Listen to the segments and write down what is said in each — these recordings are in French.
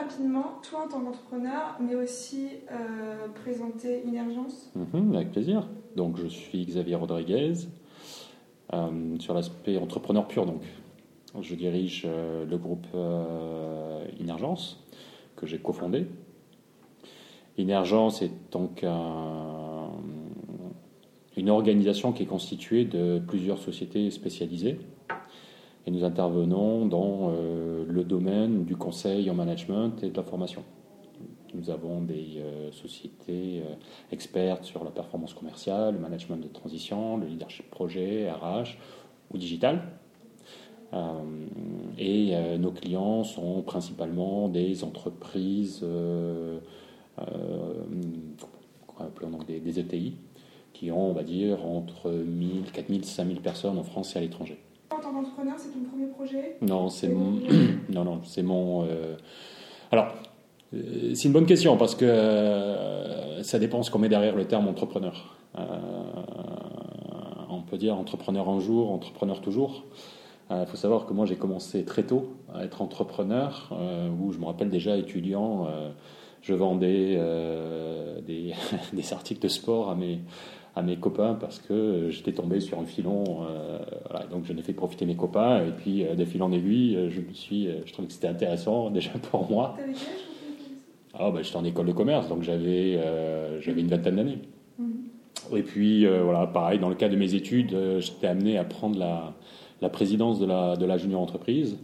Rapidement, toi en tant qu'entrepreneur, mais aussi euh, présenter Inergence mhm, Avec plaisir. Donc, je suis Xavier Rodriguez, euh, sur l'aspect entrepreneur pur. Donc, je dirige euh, le groupe Inergence, que j'ai cofondé. Inergence est donc une organisation qui est constituée de plusieurs sociétés spécialisées nous intervenons dans euh, le domaine du conseil en management et de la formation. Nous avons des euh, sociétés euh, expertes sur la performance commerciale, le management de transition, le leadership projet, RH ou digital. et nos clients sont principalement des entreprises, des, des ETI, qui ont, on va dire, entre 1000, 4000, 5000 personnes en France et à l'étranger en tant qu'entrepreneur, c'est ton premier projet Non, c'est mon. non, non, c'est mon. Euh, alors, euh, c'est une bonne question parce que euh, ça dépend ce qu'on met derrière le terme entrepreneur. on peut dire entrepreneur un jour, entrepreneur toujours. Il faut savoir que moi j'ai commencé très tôt à être entrepreneur, où je me rappelle déjà étudiant, je vendais des, des, articles de sport à mes, à mes copains parce que j'étais tombé sur un filon. Euh, donc j'en ai fait profiter mes copains et puis euh, de fil en aiguille, euh, je me suis, je trouvais que c'était intéressant déjà pour moi. Ah bah j'étais en école de commerce donc j'avais j'avais une vingtaine d'années. Mhm. Et puis voilà pareil dans le cadre de mes études j'étais amené à prendre la, la présidence de la de la junior entreprise.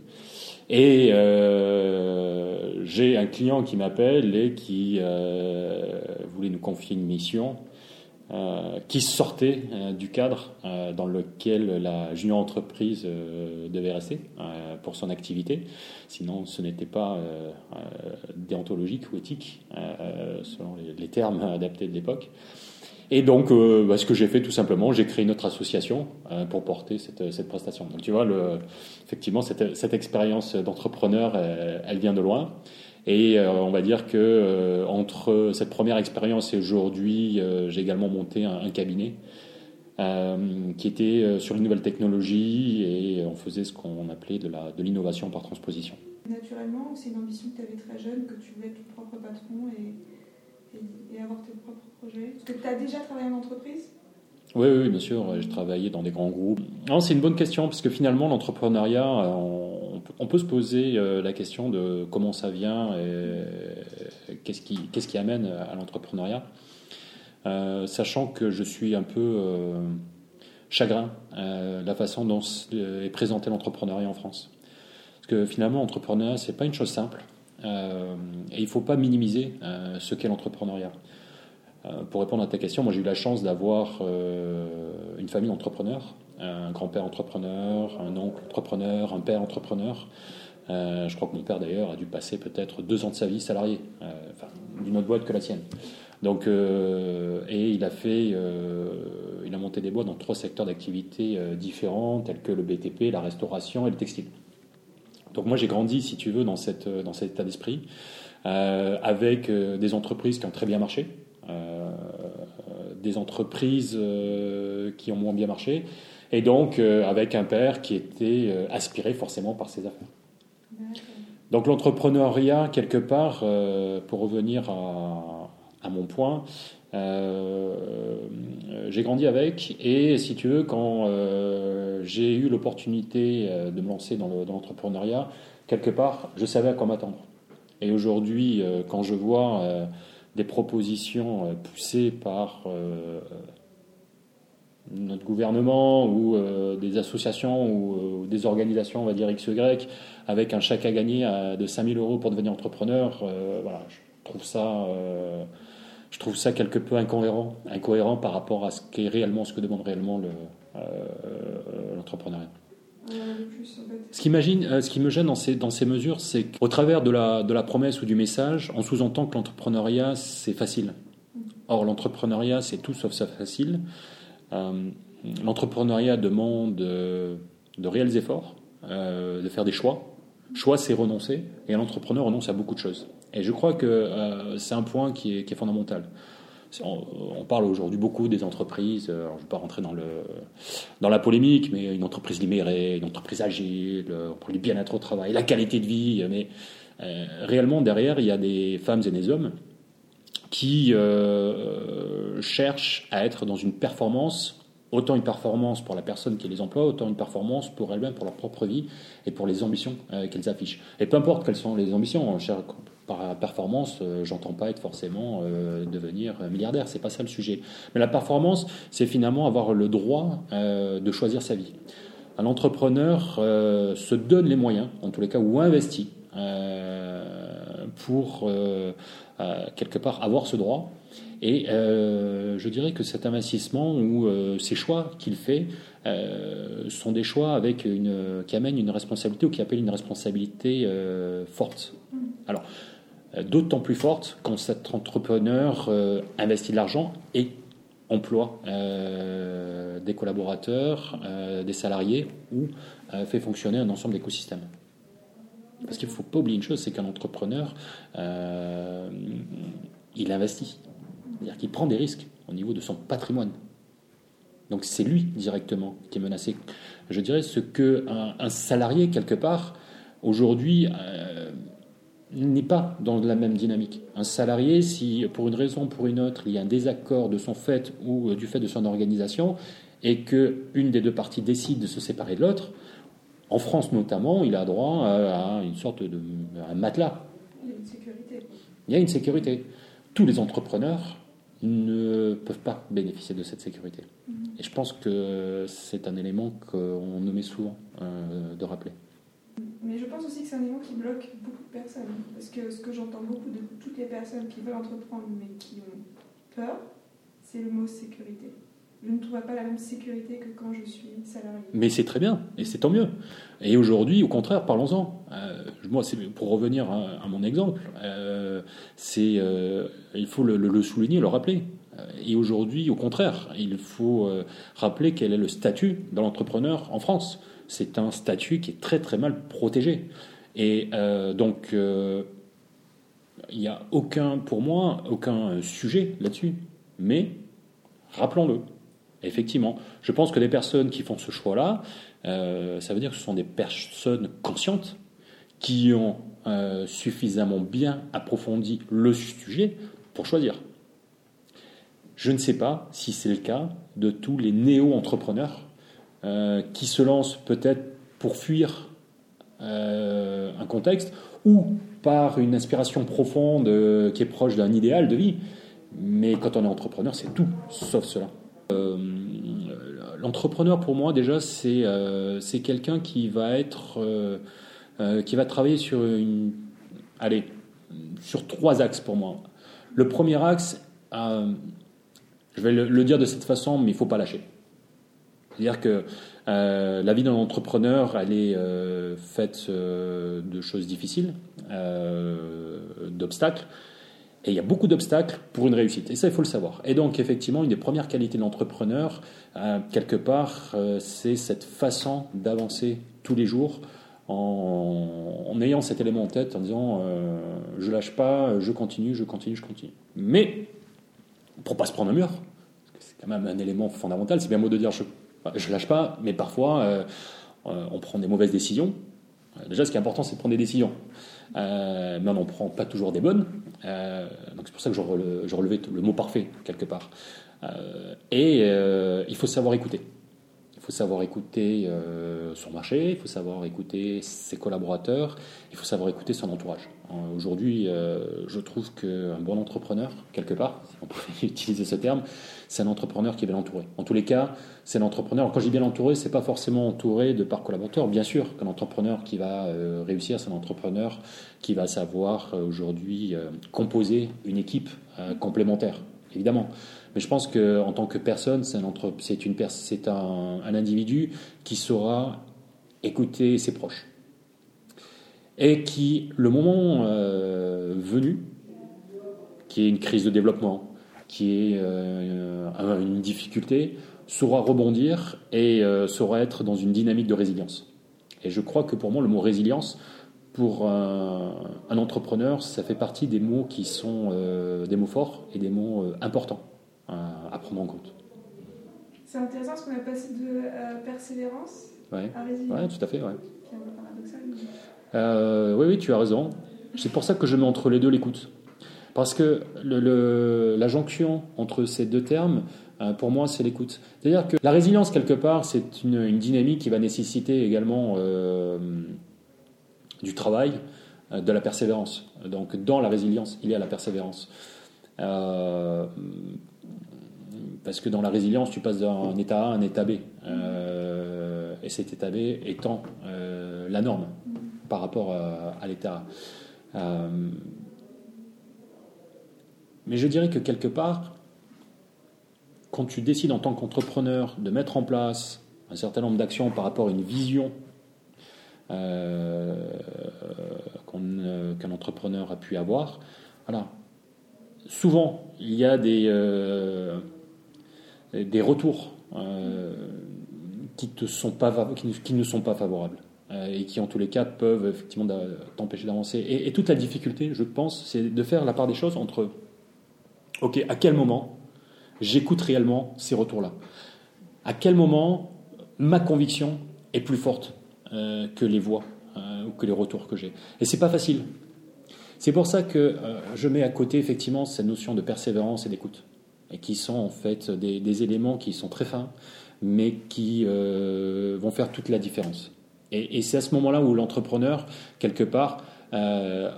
Et j'ai un client qui m'appelle et qui voulait nous confier une mission euh, qui sortait euh, du cadre euh, dans lequel la junior entreprise devait rester pour son activité. Sinon, ce n'était pas déontologique ou éthique, selon les, termes adaptés de l'époque. Et donc, bah, ce que j'ai fait tout simplement, j'ai créé une autre association pour porter cette, prestation. Donc, tu vois, effectivement, cette expérience d'entrepreneur, elle vient de loin. Et euh, on va dire que euh, entre cette première expérience et aujourd'hui, euh, j'ai également monté un, cabinet qui était sur les nouvelles technologies et on faisait ce qu'on appelait de l'innovation de par transposition. Naturellement, c'est une ambition que tu avais très jeune, que tu voulais être ton propre patron et, et, avoir tes propres projets Est-ce que tu as déjà travaillé en entreprise? Oui, oui, bien sûr, j'ai travaillé dans des grands groupes. c'est une bonne question, parce que finalement, l'entrepreneuriat, on, peut se poser euh, la question de comment ça vient et qu'est-ce qui, amène à l'entrepreneuriat. Euh, sachant que je suis un peu euh, chagrin de la façon dont est présenté l'entrepreneuriat en France. Parce que finalement, l'entrepreneuriat, c'est pas une chose simple. et il faut pas minimiser ce qu'est l'entrepreneuriat. Euh, pour répondre à ta question, moi j'ai eu la chance d'avoir euh, une famille d'entrepreneurs, un grand-père entrepreneur, un oncle entrepreneur, un père entrepreneur. Euh, je crois que mon père d'ailleurs a dû passer peut-être deux ans de sa vie salarié, enfin, d'une autre boîte que la sienne. Donc, et il a fait, il a monté des boîtes dans trois secteurs d'activité différents, tels que le BTP, la restauration et le textile. Donc moi j'ai grandi, si tu veux, dans, cette, dans cet état d'esprit. avec des entreprises qui ont très bien marché, des entreprises qui ont moins bien marché, et donc avec un père qui était aspiré forcément par ses affaires. Donc l'entrepreneuriat, quelque part, pour revenir à, mon point, j'ai grandi avec, et si tu veux, quand j'ai eu l'opportunité de me lancer dans l'entrepreneuriat, quelque part, je savais à quoi m'attendre. Et aujourd'hui, euh, quand je vois euh, des propositions euh, poussées par notre gouvernement ou des associations ou, des organisations, on va dire X, Y, avec un chèque à gagner de 5000 euros pour devenir entrepreneur, je trouve ça, quelque peu incohérent, incohérent par rapport à ce qu'est réellement, ce que demande réellement l'entrepreneuriat. Ce qui, euh, me gêne dans ces, mesures, c'est qu'au travers de la promesse ou du message, on sous-entend que l'entrepreneuriat, c'est facile. Or, l'entrepreneuriat, c'est tout sauf ça facile. Euh, l'entrepreneuriat demande de, de réels efforts, euh, de faire des choix. Choix, c'est renoncer, et l'entrepreneur renonce à beaucoup de choses. Et je crois que c'est un point qui est, fondamental on, parle aujourd'hui beaucoup des entreprises, euh, je ne vais pas rentrer dans, le, dans la polémique, mais une entreprise libérée, une entreprise agile, euh, on parle bien-être au travail, la qualité de vie, mais euh, réellement derrière, il y a des femmes et des hommes qui cherchent à être dans une performance, autant une performance pour la personne qui les emploie, autant une performance pour elles-mêmes, pour leur propre vie et pour les ambitions qu'elles affichent. Et peu importe quelles sont les ambitions, cher par performance, euh, j'entends pas être forcément euh, devenir milliardaire, c'est pas ça le sujet. Mais la performance, c'est finalement avoir le droit euh, de choisir sa vie. Un entrepreneur se donne les moyens, en tous les cas, ou investit pour quelque part avoir ce droit. Et je dirais que cet investissement ou ces choix qu'il fait sont des choix avec une, qui amènent une responsabilité ou qui appellent une responsabilité forte. Alors, euh, d'autant plus forte quand cet entrepreneur euh, investit de l'argent et emploie euh, des collaborateurs, des salariés ou fait fonctionner un ensemble d'écosystèmes. Parce qu'il ne faut pas oublier une chose, c'est qu'un entrepreneur, il investit. C'est-à-dire qu'il prend des risques au niveau de son patrimoine. Donc c'est lui directement qui est menacé. Je dirais ce que un, salarié quelque part aujourd'hui n'est pas dans la même dynamique. Un salarié, si pour une raison ou pour une autre, il y a un désaccord de son fait ou euh, du fait de son organisation, et qu'une des deux parties décide de se séparer de l'autre, en France notamment, il a droit à une sorte de un matelas. Il y a une sécurité. Il y a une sécurité. Tous les entrepreneurs ne peuvent pas bénéficier de cette sécurité. Mm-hmm. Et je pense que c'est un élément qu'on omet souvent euh, de rappeler. Mais je pense aussi que c'est un élément qui bloque beaucoup de personnes. Parce que ce que j'entends beaucoup de toutes les personnes qui veulent entreprendre mais qui ont peur, c'est le mot sécurité. Je ne trouve pas la même sécurité que quand je suis salarié. Mais c'est très bien, et c'est tant mieux. Et aujourd'hui, au contraire, parlons-en. Euh, moi, pour revenir à, mon exemple, euh, c'est euh, il faut le, le, souligner, le rappeler. Et aujourd'hui, au contraire, il faut rappeler quel est le statut de l'entrepreneur en France c'est un statut qui est très très mal protégé. Et donc, il n'y a aucun, pour moi, aucun sujet là-dessus. Mais, rappelons-le, effectivement, je pense que les personnes qui font ce choix-là, euh, ça veut dire que ce sont des personnes conscientes qui ont suffisamment bien approfondi le sujet pour choisir. Je ne sais pas si c'est le cas de tous les néo-entrepreneurs euh, qui se lance peut-être pour fuir euh, un contexte ou par une inspiration profonde euh, qui est proche d'un idéal de vie. Mais quand on est entrepreneur, c'est tout, sauf cela. L'entrepreneur, pour moi, déjà, c'est c'est quelqu'un qui va être, qui va travailler sur allez, sur trois axes pour moi. Le premier axe, je vais le, dire de cette façon, mais il faut pas lâcher. C'est-à-dire que euh, la vie d'un entrepreneur, elle est euh, faite euh, de choses difficiles, d'obstacles. Et il y a beaucoup d'obstacles pour une réussite. Et ça, il faut le savoir. Et donc, effectivement, une des premières qualités de l'entrepreneur, quelque part, c'est cette façon d'avancer tous les jours en, ayant cet élément en tête, en disant euh, je lâche pas, je continue, je continue, je continue. Mais pour pas se prendre un mur, c'est quand même un élément fondamental. C'est bien beau de dire je, je lâche pas, mais parfois euh, euh, on prend des mauvaises décisions. Déjà, ce qui est important, c'est de prendre des décisions. Mais on n'en prend pas toujours des bonnes. donc c'est pour ça que je, relevais le mot parfait quelque part. et il faut savoir écouter. Faut savoir écouter euh, son marché, il faut savoir écouter ses collaborateurs, il faut savoir écouter son entourage. Euh, aujourd'hui, euh, je trouve qu'un bon entrepreneur, quelque part, si on pouvait utiliser ce terme, c'est un entrepreneur qui est bien entouré. En tous les cas, c'est un entrepreneur. Quand je dis bien entouré, c'est pas forcément entouré de par collaborateurs. Bien sûr qu'un entrepreneur qui va réussir, c'est un entrepreneur qui va savoir aujourd'hui composer une équipe complémentaire, évidemment. Mais je pense qu'en tant que personne, c'est un, individu qui saura écouter ses proches. Et qui, le moment euh, venu, qui est une crise de développement, qui est euh, une difficulté, saura rebondir et euh, saura être dans une dynamique de résilience. Et je crois que pour moi, le mot résilience, pour un entrepreneur, ça fait partie des mots qui sont des mots forts et des mots importants à, prendre en compte. C'est intéressant parce qu'on a passé de euh, persévérance à résilience. Oui, tout à fait. Ouais. Euh, oui, oui, tu as raison. C'est pour ça que je mets entre les deux l'écoute. Parce que le, la jonction entre ces deux termes, euh, pour moi, c'est l'écoute. C'est-à-dire que la résilience, quelque part, c'est une, une, dynamique qui va nécessiter également du travail, de la persévérance. Donc, dans la résilience, il y a la persévérance. Euh, parce que dans la résilience, tu passes d'un état A à un état B. Euh, et cet état B étant euh, la norme par rapport à, l'état A. Euh, mais je dirais que quelque part, quand tu décides en tant qu'entrepreneur de mettre en place un certain nombre d'actions par rapport à une vision qu'un entrepreneur a pu avoir. Souvent, il y a des des retours euh, qui, ne sont pas favorables euh, et qui en tous les cas peuvent effectivement t'empêcher d'avancer. Et, toute la difficulté, je pense, c'est de faire la part des choses entre, ok, à quel moment j'écoute réellement ces retours-là? À quel moment ma conviction est plus forte euh, que les voix ou que les retours que j'ai? Et c'est pas facile. C'est pour ça que je mets à côté effectivement cette notion de persévérance et d'écoute et qui sont en fait des, éléments qui sont très fins, mais qui euh, vont faire toute la différence. Et, c'est à ce moment-là où l'entrepreneur, quelque part, euh,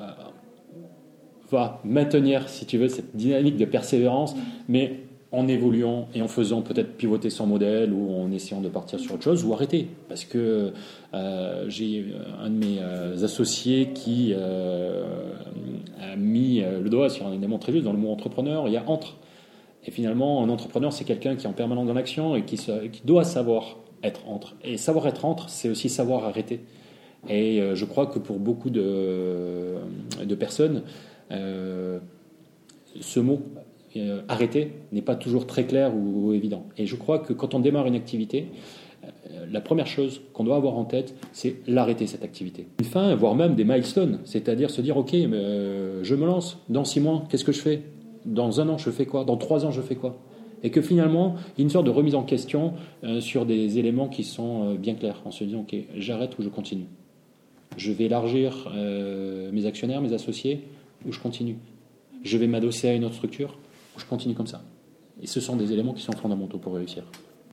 va maintenir, si tu veux, cette dynamique de persévérance, mais en évoluant et en faisant peut-être pivoter son modèle ou en essayant de partir sur autre chose ou arrêter. Parce que euh, j'ai un de mes associés qui a mis le doigt sur un élément très juste dans le mot entrepreneur. Il y a entre. Et finalement, un entrepreneur, c'est quelqu'un qui est en permanence dans l'action et qui, doit savoir être entre. Et savoir être entre, c'est aussi savoir arrêter. Et euh, je crois que pour beaucoup de, de personnes, euh, ce mot euh, arrêter n'est pas toujours très clair ou, évident. Et je crois que quand on démarre une activité, la première chose qu'on doit avoir en tête, c'est l'arrêter cette activité. Une fin, voire même des milestones, c'est-à-dire se dire ok, je me lance. Dans six mois, qu'est-ce que je fais? Dans un an je fais quoi? Dans trois ans je fais quoi? Et que finalement, il y a une sorte de remise en question euh, sur des éléments qui sont euh, bien clairs, en se disant, ok, j'arrête ou je continue. Je vais élargir euh, mes actionnaires, mes associés, ou je continue. Je vais m'adosser à une autre structure, ou je continue comme ça. Et ce sont des éléments qui sont fondamentaux pour réussir.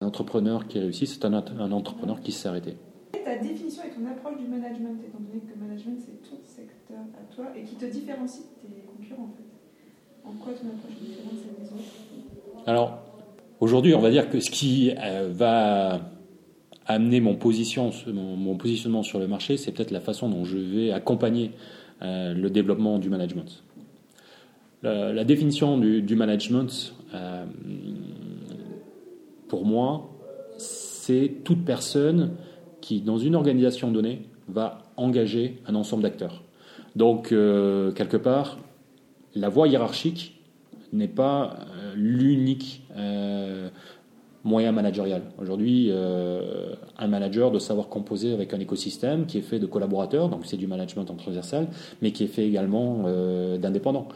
Un entrepreneur qui réussit, c'est un, entrepreneur qui s'est arrêté. Ta définition et ton approche du management, étant donné que le management c'est ton secteur à toi et qui te différencie de tes concurrents en fait Alors, aujourd'hui, on va dire que ce qui euh, va amener mon, positionnement sur le marché, c'est peut-être la façon dont je vais accompagner euh, le développement du management. La, définition du, management, euh, pour moi, c'est toute personne qui, dans une organisation donnée, va engager un ensemble d'acteurs. Donc, quelque part, la voie hiérarchique n'est pas euh, l'unique euh, moyen managérial. Aujourd'hui, euh, un manager doit savoir composer avec un écosystème qui est fait de collaborateurs, donc c'est du management en transversal, mais qui est fait également d'indépendants.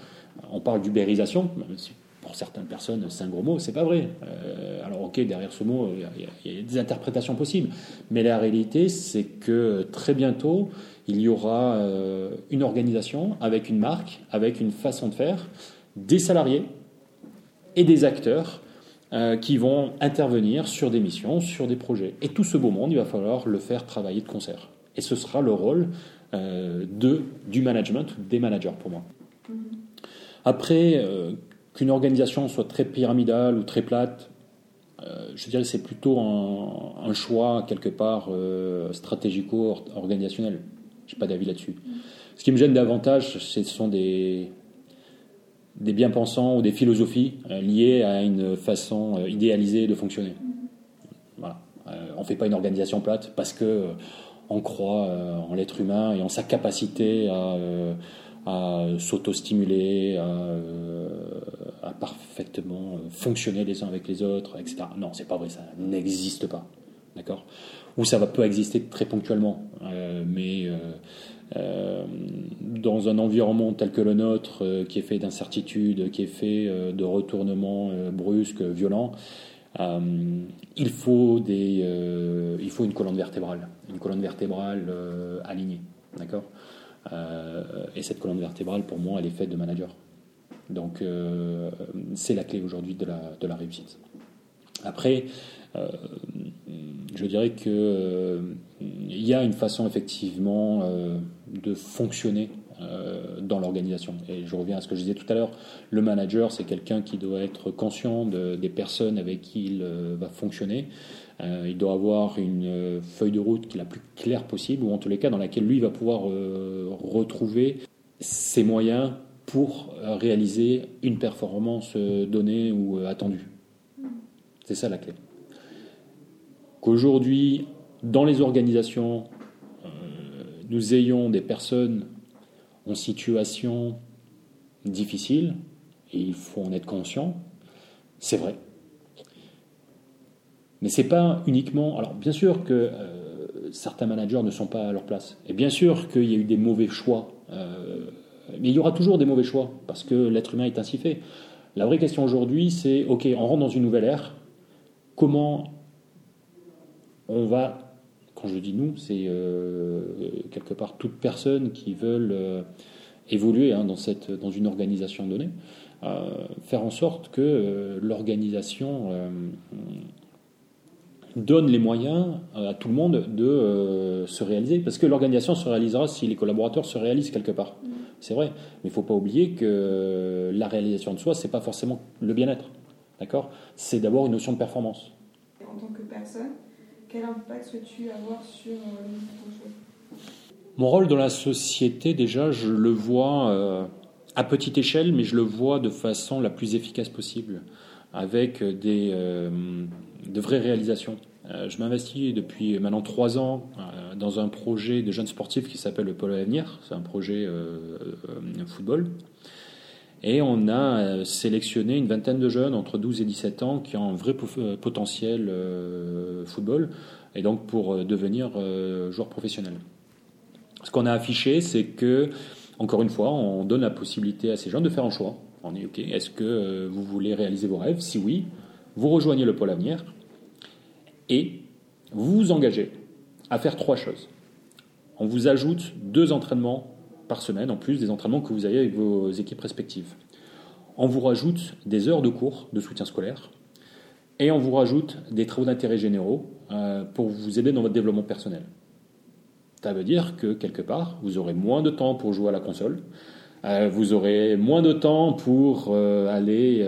On parle d'ubérisation, pour certaines personnes, c'est un gros mot, c'est pas vrai. Alors ok, derrière ce mot, il y, a des interprétations possibles, mais la réalité, c'est que très bientôt, il y aura une organisation avec une marque, avec une façon de faire, des salariés et des acteurs euh, qui vont intervenir sur des missions, sur des projets. Et tout ce beau monde, il va falloir le faire travailler de concert. Et ce sera le rôle euh, de, du management, des managers pour moi. Mm-hmm. Après, euh, qu'une organisation soit très pyramidale ou très plate, je dirais que c'est plutôt un, choix quelque part stratégico-organisationnel. Je n'ai pas d'avis là-dessus. Ce qui me gêne davantage, ce sont des, des bien-pensants ou des philosophies euh, liées à une façon euh, idéalisée de fonctionner. Euh, on ne fait pas une organisation plate parce que on croit en l'être humain et en sa capacité à, à s'auto-stimuler, à, à, parfaitement fonctionner les uns avec les autres, etc. Non, c'est pas vrai, ça n'existe pas. D'accord Ou ça va peut exister très ponctuellement, mais euh, dans un environnement tel que le nôtre, euh, qui est fait d'incertitudes, qui est fait euh, de retournements brusques, violents, il, faut des, il faut une colonne vertébrale, une colonne vertébrale alignée. D'accord Et cette colonne vertébrale, pour moi, elle est faite de managers. Donc, c'est la clé aujourd'hui de la, de la réussite. Après, je dirais que il y a une façon effectivement de fonctionner euh, dans l'organisation. Et je reviens à ce que je disais tout à l'heure, le manager, c'est quelqu'un qui doit être conscient des personnes avec qui il euh, va fonctionner. Euh, il doit avoir une feuille de route qui est la plus claire possible, ou en tous les cas dans laquelle lui va pouvoir retrouver ses moyens pour réaliser une performance donnée ou attendue. C'est ça la clé. Qu'aujourd'hui, dans les organisations, nous ayons des personnes en situation difficile, et il faut en être conscient, c'est vrai. Mais c'est pas uniquement. Alors, bien sûr que euh, certains managers ne sont pas à leur place. Et bien sûr qu'il y a eu des mauvais choix. Euh, mais il y aura toujours des mauvais choix, parce que l'être humain est ainsi fait. La vraie question aujourd'hui, c'est OK, on rentre dans une nouvelle ère. Comment on va quand je dis nous, c'est euh, quelque part toute personne qui veulent euh, évoluer hein, dans, cette, dans une organisation donnée, euh, faire en sorte que l'organisation donne les moyens à tout le monde de se réaliser. Parce que l'organisation se réalisera si les collaborateurs se réalisent quelque part. Mm. C'est vrai. Mais il ne faut pas oublier que la réalisation de soi, ce n'est pas forcément le bien-être. D'accord? C'est d'abord une notion de performance. En tant que personne, quel impact souhaites-tu avoir sur euh, le projet Mon rôle dans la société, déjà, je le vois euh, à petite échelle, mais je le vois de façon la plus efficace possible, avec des, euh, de vraies réalisations. je m'investis depuis maintenant trois ans dans un projet de jeunes sportifs qui s'appelle le Pôle Avenir. C'est un projet football. Et on a sélectionné une vingtaine de jeunes entre 12 et 17 ans qui ont un vrai potentiel euh, football et donc pour euh, devenir euh, joueur professionnel. Ce qu'on a affiché, c'est que, encore une fois, on donne la possibilité à ces jeunes de faire un choix. On dit, OK, est-ce que vous voulez réaliser vos rêves? Si oui, vous rejoignez le pôle avenir et vous vous engagez à faire trois choses. On vous ajoute deux entraînements par semaine, en plus des entraînements que vous avez avec vos équipes respectives. On vous rajoute des heures de cours de soutien scolaire et on vous rajoute des travaux d'intérêt généraux euh, pour vous aider dans votre développement personnel. Ça veut dire que quelque part, vous aurez moins de temps pour jouer à la console, euh, vous aurez moins de temps pour euh, aller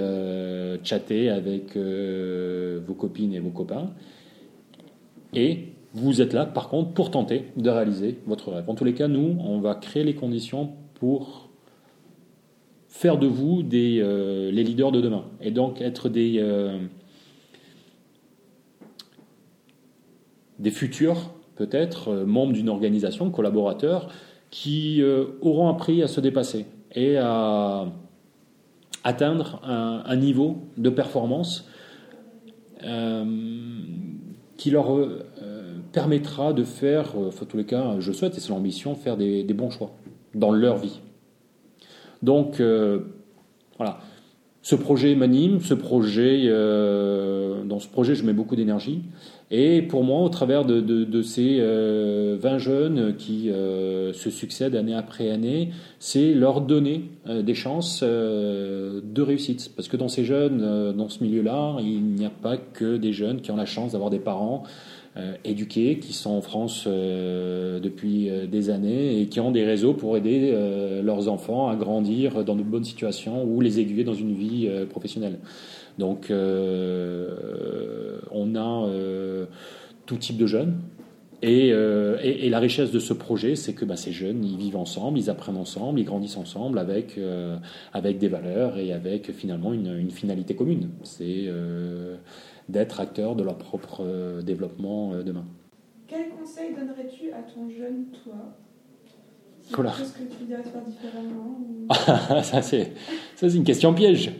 chatter avec vos copines et vos copains, et vous êtes là, par contre, pour tenter de réaliser votre rêve. En tous les cas, nous, on va créer les conditions pour faire de vous euh, les leaders de demain. Et donc être des, euh, des futurs, peut-être, euh, membres d'une organisation, collaborateurs, qui auront appris à se dépasser et à atteindre un niveau de performance qui leur permettra de faire, en tous les cas, je souhaite, et c'est l'ambition, faire des, bons choix dans leur vie. Donc, voilà. Ce projet m'anime, ce projet, euh, dans ce projet, je mets beaucoup d'énergie. Et pour moi, au travers de, ces euh, 20 jeunes qui euh, se succèdent année après année, c'est leur donner euh, des chances euh, de réussite. Parce que dans ces jeunes, dans ce milieu-là, il n'y a pas que des jeunes qui ont la chance d'avoir des parents euh, éduqués, qui sont en France euh, depuis euh, des années et qui ont des réseaux pour aider leurs enfants à grandir dans de bonnes situations ou les aiguiller dans une vie professionnelle. Donc on a tout type de jeunes. Et, la richesse de ce projet, c'est que bah, ces jeunes, ils vivent ensemble, ils apprennent ensemble, ils grandissent ensemble avec, avec des valeurs et avec finalement une finalité commune. C'est d'être acteurs de leur propre euh, développement euh, demain. Quel conseil donnerais-tu à ton jeune toi? Voilà. ce que tu dirais faire différemment Ça, c'est une question piège.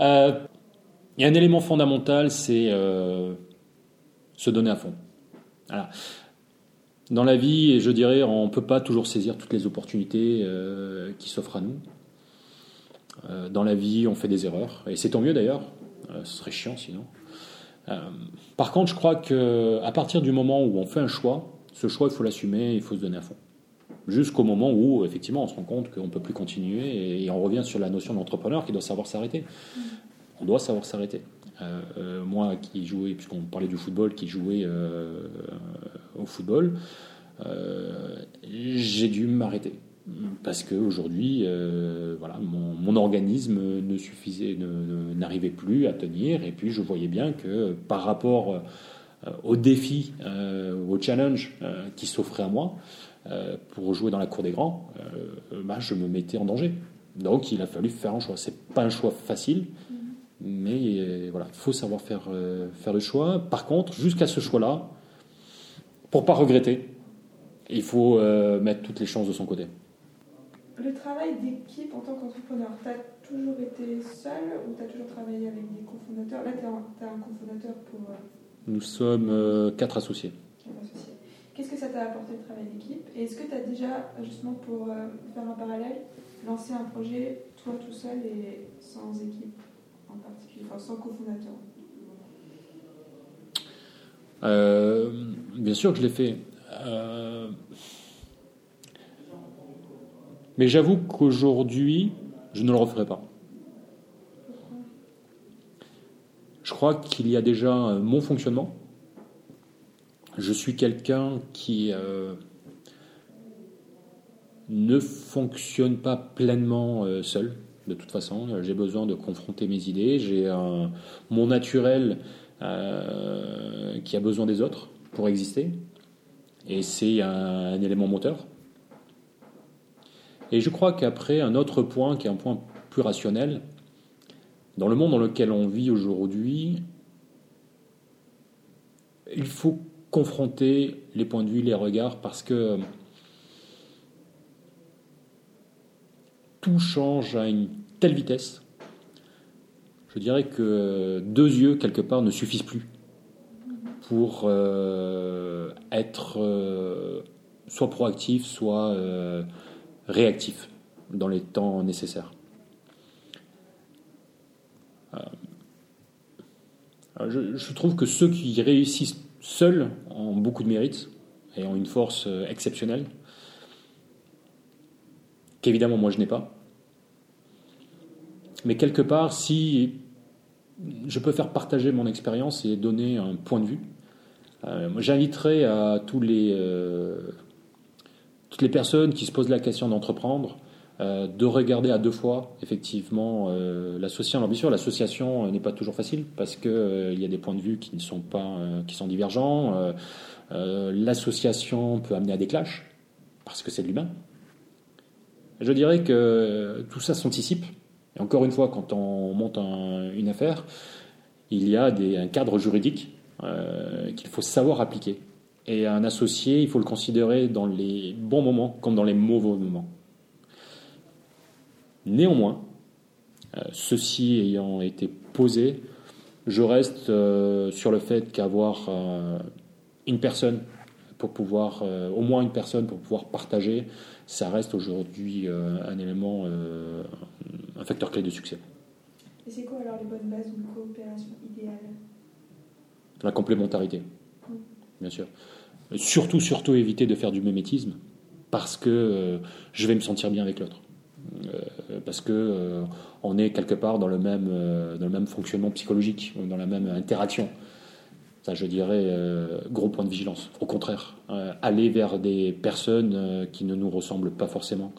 Euh, il y a un élément fondamental, c'est se donner à fond. Voilà. Dans la vie, je dirais, on ne peut pas toujours saisir toutes les opportunités qui s'offrent à nous. dans la vie, on fait des erreurs, et c'est tant mieux d'ailleurs. Euh, ce serait chiant sinon. Euh, par contre, je crois que à partir du moment où on fait un choix, ce choix, il faut l'assumer, il faut se donner à fond. Jusqu'au moment où, effectivement, on se rend compte qu'on ne peut plus continuer et, on revient sur la notion d'entrepreneur qui doit savoir s'arrêter. On doit savoir s'arrêter. Euh, moi qui jouais, puisqu'on parlait du football, qui jouait au football, j'ai dû m'arrêter parce qu'aujourd'hui, euh, voilà, mon, organisme ne suffisait, n'arrivait plus à tenir, et puis je voyais bien que par rapport euh, aux défis, euh, aux challenges qui s'offraient à moi pour jouer dans la cour des grands, bah, je me mettais en danger. Donc il a fallu faire un choix. C'est pas un choix facile, mais voilà, il faut savoir faire, faire le choix. Par contre, jusqu'à ce choix-là, pour pas regretter, il faut mettre toutes les chances de son côté. Le travail d'équipe en tant qu'entrepreneur, tu as toujours été seul ou tu as toujours travaillé avec des cofondateurs? Là, tu as, un cofondateur pour. Euh, Nous sommes euh, quatre associés. associés. Qu'est-ce que ça t'a apporté le travail d'équipe? Et est-ce que tu as déjà, justement pour euh, faire un parallèle, lancé un projet toi tout seul et sans équipe en particulier, enfin sans cofondateur? Bien sûr que je l'ai fait. Mais j'avoue qu'aujourd'hui, je ne le referai pas. Je crois qu'il y a déjà mon fonctionnement. Je suis quelqu'un qui euh, ne fonctionne pas pleinement euh, seul. De toute façon, j'ai besoin de confronter mes idées. J'ai mon naturel euh, qui a besoin des autres pour exister. Et c'est un élément moteur. Et je crois qu'après, un autre point, qui est un point plus rationnel, dans le monde dans lequel on vit aujourd'hui, il faut confronter les points de vue, les regards, parce que tout change à une telle vitesse. Je dirais que deux yeux, quelque part, ne suffisent plus pour euh, être euh, soit proactif, soit euh, réactif dans les temps nécessaires. Euh, je, trouve que ceux qui réussissent seuls ont beaucoup de mérite et ont une force euh, exceptionnelle, qu'évidemment moi je n'ai pas. Mais quelque part, si je peux faire partager mon expérience et donner un point de vue, euh, j'inviterai à tous les toutes les personnes qui se posent la question d'entreprendre, euh, de regarder à deux fois effectivement euh, l'association. Alors bien sûr, l'association euh, n'est pas toujours facile parce que il y a des points de vue qui ne sont pas, qui sont divergents. l'association peut amener à des clashs parce que c'est de l'humain. Je dirais que tout ça s'anticipe. Et encore une fois, quand on monte une affaire, il y a un cadre juridique qu'il faut savoir appliquer. Et un associé, il faut le considérer dans les bons moments comme dans les mauvais moments. Néanmoins, euh, ceci ayant été posé, je reste sur le fait qu'avoir une personne pour pouvoir, au moins une personne pour pouvoir partager, ça reste aujourd'hui un élément, un facteur clé de succès. Et c'est quoi alors les bonnes bases d'une coopération idéale? La complémentarité, bien sûr. Surtout, surtout éviter de faire du mémétisme parce que euh, je vais me sentir bien avec l'autre. Euh, parce que euh, on est quelque part dans le même, dans le même fonctionnement psychologique, dans la même interaction. Ça, je dirais, gros point de vigilance. Au contraire, aller vers des personnes qui ne nous ressemblent pas forcément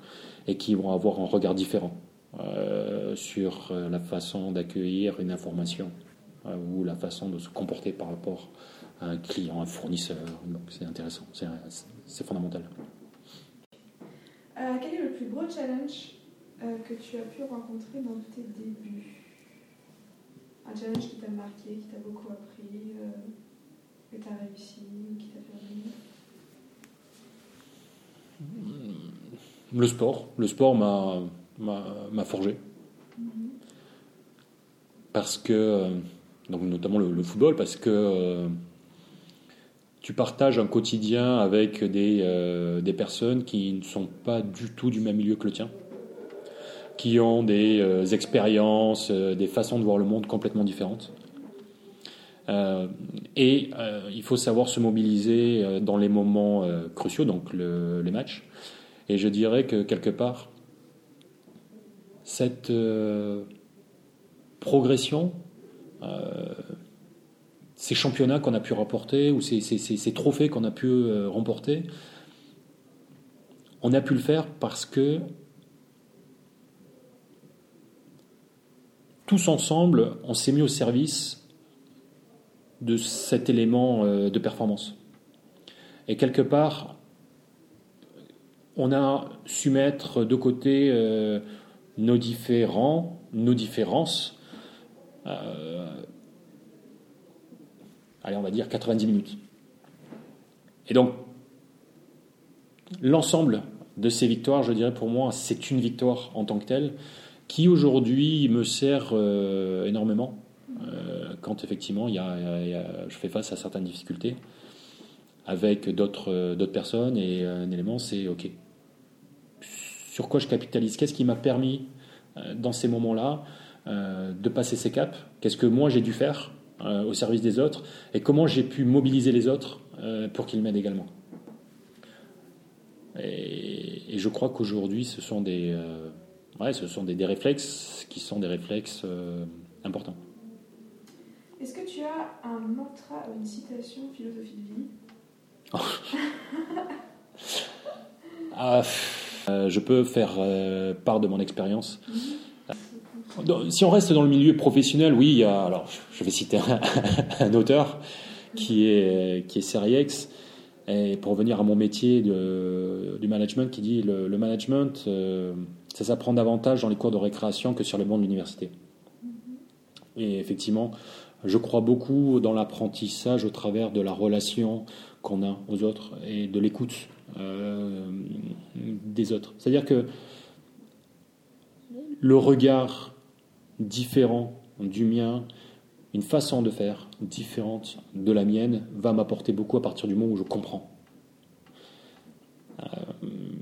et qui vont avoir un regard différent sur la façon d'accueillir une information ou la façon de se comporter par rapport à un client, un fournisseur. Donc c'est intéressant, c'est fondamental. Euh, quel est le plus gros challenge euh, que tu as pu rencontrer dans tes débuts? Un challenge qui t'a marqué, qui t'a beaucoup appris, euh, que tu as réussi, qui t'a fait Le sport. Le sport m'a, m'a, forgé. Mm-hmm. Parce que, donc notamment le football, parce que tu partages un quotidien avec des, euh, des, personnes qui ne sont pas du tout du même milieu que le tien, qui ont des euh, expériences, euh, des façons de voir le monde complètement différentes. et il faut savoir se mobiliser dans les moments cruciaux, donc le, les matchs. Et je dirais que quelque part, cette progression ces championnats qu'on a pu remporter ou ces, trophées qu'on a pu euh, remporter, on a pu le faire parce que tous ensemble, on s'est mis au service de cet élément euh, de performance. Et quelque part, on a su mettre de côté euh, nos différents, nos différences, allez, on va dire 90 minutes. Et donc, l'ensemble de ces victoires, je dirais pour moi, c'est une victoire en tant que telle, qui aujourd'hui me sert euh, énormément euh, quand effectivement y, a, je fais face à certaines difficultés avec d'autres euh, d'autres personnes et un élément c'est ok sur quoi je capitalise? Qu'est-ce qui m'a permis dans ces moments-là de passer ces caps? Qu'est-ce que moi j'ai dû faire euh, au service des autres et comment j'ai pu mobiliser les autres euh, pour qu'ils m'aident également. Et, je crois qu'aujourd'hui, ce sont des, euh, ouais, ce sont des, des, réflexes qui sont des réflexes importants. Est-ce que tu as un mantra ou une citation philosophie de vie? Ah, Je peux faire part de mon expérience. Mhm. Si on reste dans le milieu professionnel, oui, alors je vais citer un, auteur qui est, qui est Seriex, et pour revenir à mon métier de, du management, qui dit le, le management, euh, ça s'apprend davantage dans les cours de récréation que sur le banc de l'université. Et effectivement, je crois beaucoup dans l'apprentissage au travers de la relation qu'on a aux autres et de l'écoute euh, des autres. C'est-à-dire que le regard différent du mien, une façon de faire différente de la mienne va m'apporter beaucoup à partir du moment où je comprends. Euh,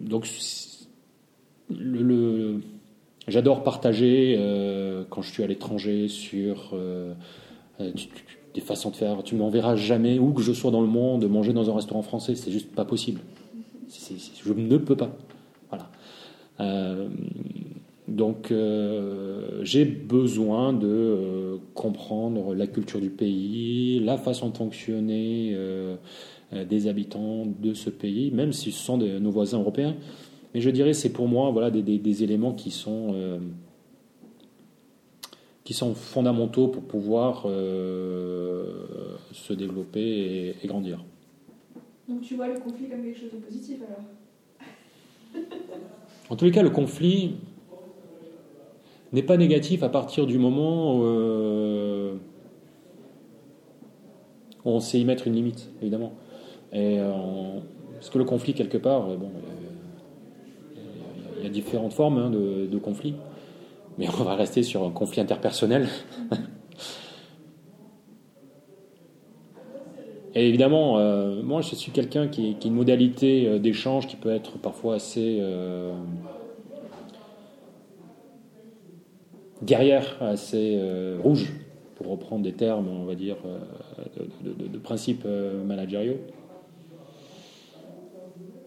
donc, j'adore partager euh, quand je suis à l'étranger sur euh, des façons de faire. Tu m'enverras jamais où que je sois dans le monde manger dans un restaurant français, c'est juste pas possible. je ne peux pas. Voilà. Donc euh, j'ai besoin de euh, comprendre la culture du pays, la façon de fonctionner euh, des habitants de ce pays, même si ce sont nos voisins européens. Mais je dirais c'est pour moi voilà des, éléments qui sont qui sont fondamentaux pour pouvoir se développer et, et, grandir. Donc tu vois le conflit comme quelque chose de positif alors? En tous les cas, le conflit, n'est pas négatif à partir du moment où, euh, on sait y mettre une limite, évidemment. Et, euh, parce que le conflit, quelque part, euh, bon, il y a différentes formes hein, de, conflit, mais on va rester sur un conflit interpersonnel. Et évidemment, moi, je suis quelqu'un qui, a une modalité d'échange qui peut être parfois assez guerrière, assez euh, rouge, pour reprendre des termes, on va dire, euh, de, de- de- de principes euh, managériaux,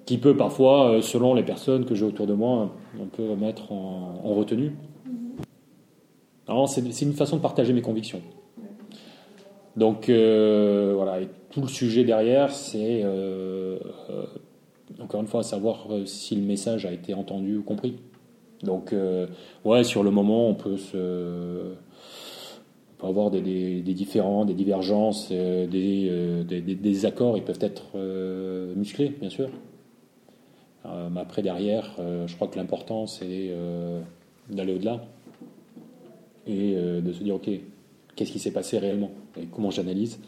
qui peut parfois, selon les personnes que j'ai autour de moi, on peut mettre en, en retenue. Alors, c'est une façon de partager mes convictions. Donc euh, voilà, et tout le sujet derrière, c'est euh, euh, encore une fois savoir si le message a été entendu ou compris. Donc euh, ouais, sur le moment, on peut se on peut avoir des, des, des différends, des divergences, euh, des, euh, des, ils peuvent être euh, musclés, bien sûr. Mais après derrière, je crois que l'important c'est d'aller au-delà et de se dire ok, qu'est-ce qui s'est passé réellement et comment j'analyse.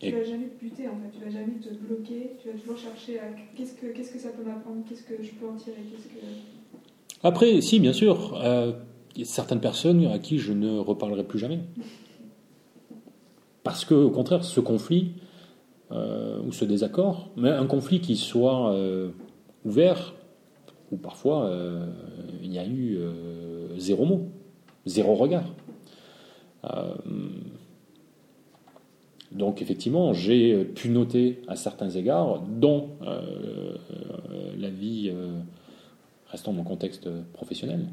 Tu vas jamais te buter en fait, tu vas jamais te bloquer, tu vas toujours chercher à qu'est-ce que, qu'est-ce que ça peut m'apprendre, qu'est-ce que je peux en tirer, qu'est-ce que... Après, si, bien sûr, euh, il y a certaines personnes à qui je ne reparlerai plus jamais. Parce que, au contraire, ce conflit euh, ou ce désaccord, mais un conflit qui soit euh, ouvert, où parfois euh, il y a eu zéro mot, zéro regard. Euh, donc effectivement, j'ai pu noter à certains égards, dont euh, euh, la vie, euh, restant dans mon contexte professionnel,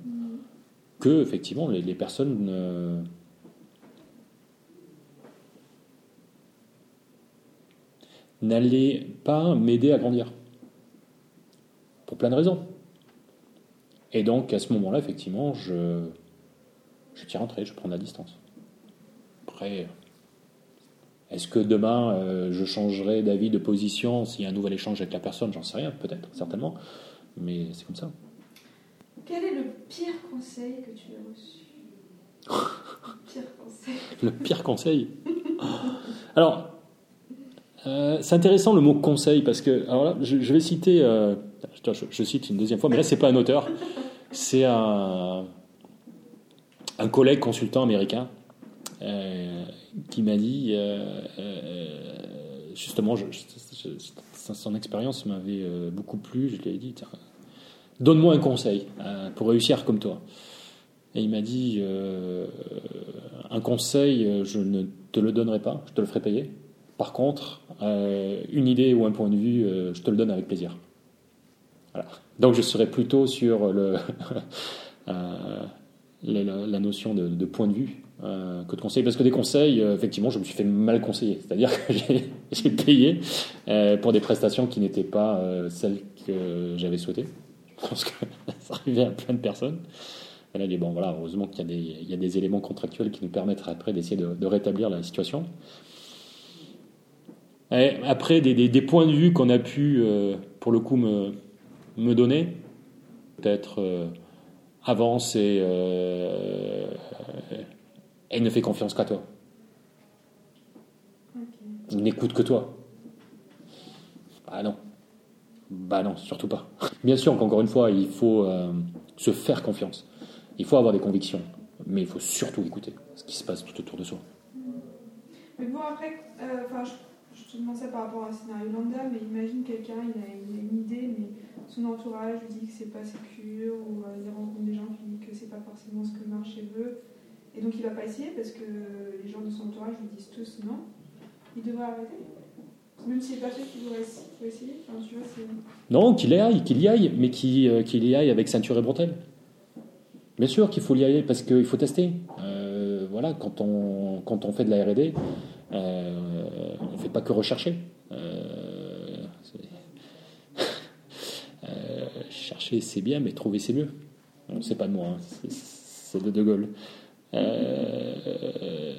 que effectivement les, les personnes euh, n'allaient pas m'aider à grandir. Pour plein de raisons. Et donc à ce moment-là, effectivement, je, je tire un trait, je prends la distance. Après, est-ce que demain euh, je changerai d'avis, de position s'il y a un nouvel échange avec la personne? J'en sais rien, peut-être, certainement. Mais c'est comme ça. Quel est le pire conseil que tu as reçu? Le pire conseil. Le pire conseil? Alors, euh, c'est intéressant le mot conseil parce que, alors là, je, je vais citer, euh, je, cite une deuxième fois, mais là c'est pas un auteur, c'est un, un collègue consultant américain qui m'a dit, euh, euh, justement, son expérience m'avait euh, beaucoup plu. Je lui ai dit, donne-moi un conseil euh, pour réussir comme toi. Et il m'a dit, euh, un conseil, euh, je ne te le donnerai pas, je te le ferai payer. Par contre, euh, une idée ou un point de vue, euh, je te le donne avec plaisir. Donc je serai plutôt sur euh, la, notion de point de vue euh, que de conseil. Parce que des conseils, euh, effectivement, je me suis fait mal conseiller. C'est-à-dire que j'ai- payé euh, pour des prestations qui n'étaient pas celles que j'avais souhaitées. Je pense que ça arrivait à plein de personnes. Et là, bon, voilà, heureusement qu'il y, a des- il y a des éléments contractuels qui nous permettent après d'essayer de, rétablir la situation. Après, des, points de vue qu'on a pu, pour le coup, me, me donner, peut-être euh, avance et ne fait confiance qu'à toi. Ok. Il n'écoute que toi. Bah non. Bah non, surtout pas. Bien sûr qu'encore une fois, il faut euh, se faire confiance. Il faut avoir des convictions. Mais il faut surtout écouter ce qui se passe tout autour de soi. Mais bon, après, euh, enfin, je, je te demande ça par rapport à un scénario lambda, mais imagine quelqu'un, il a, il a une idée, mais son entourage lui dit que c'est pas sécure, ou euh, il rencontre des gens qui lui disent que c'est pas forcément ce que le marché veut, et donc il va pas essayer parce que les gens de son entourage lui disent tous non. Il devrait arrêter. Même s'il est pas sûr qu'il faut essayer. Non, qu'il y aille, qu'il y aille, mais qu'il euh, y aille avec ceinture et bretelles. Bien sûr qu'il faut y aller parce qu'il faut tester. Euh, voilà, quand on, fait de la R&D, euh, on ne fait pas que rechercher. Chercher c'est bien, mais trouver c'est mieux. Bon, c'est pas de moi, hein, c'est de De Gaulle. Euh,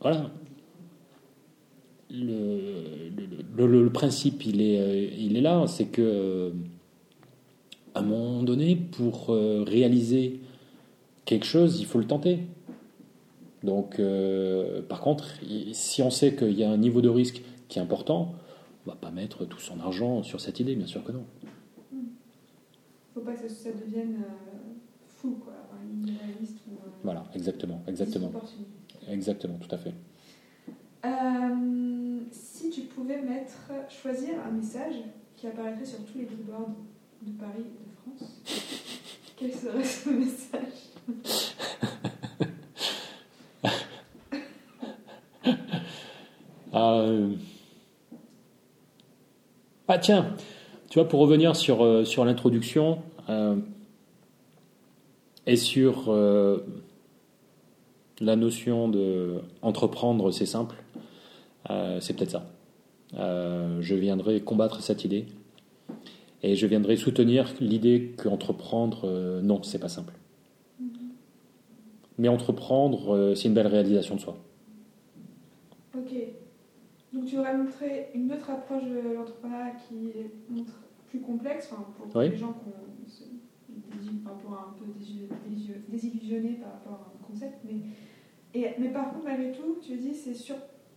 voilà. Le, le, principe, il est, euh, il est là, c'est que à un moment donné, pour euh, réaliser quelque chose, il faut le tenter. Donc, par contre, si on sait qu'il y a un niveau de risque qui est important, on va pas mettre tout son argent sur cette idée, bien sûr que non. Faut pas que ça, devienne fou, quoi. Voilà, exactement, exactement, exactement, tout à fait. Euh, si tu pouvais mettre, choisir un message qui apparaîtrait sur tous les billboards de Paris et de France, quel serait ce message? Euh, Ah tiens, tu vois, pour revenir sur, euh, sur l'introduction euh, et sur la notion de entreprendre, c'est simple, euh, c'est peut-être ça. Euh, je viendrai combattre cette idée et je viendrai soutenir l'idée qu'entreprendre, euh, non, c'est pas simple. Mais entreprendre, euh, c'est une belle réalisation de soi. Ok. Donc tu aurais montré une autre approche de l'entrepreneuriat qui est plus complexe, enfin, pour Oui. les gens qui ont un peu désillu- désillu- désillusionnés par rapport à un concept. Mais, et, mais par contre, malgré tout, tu dis c'est sur.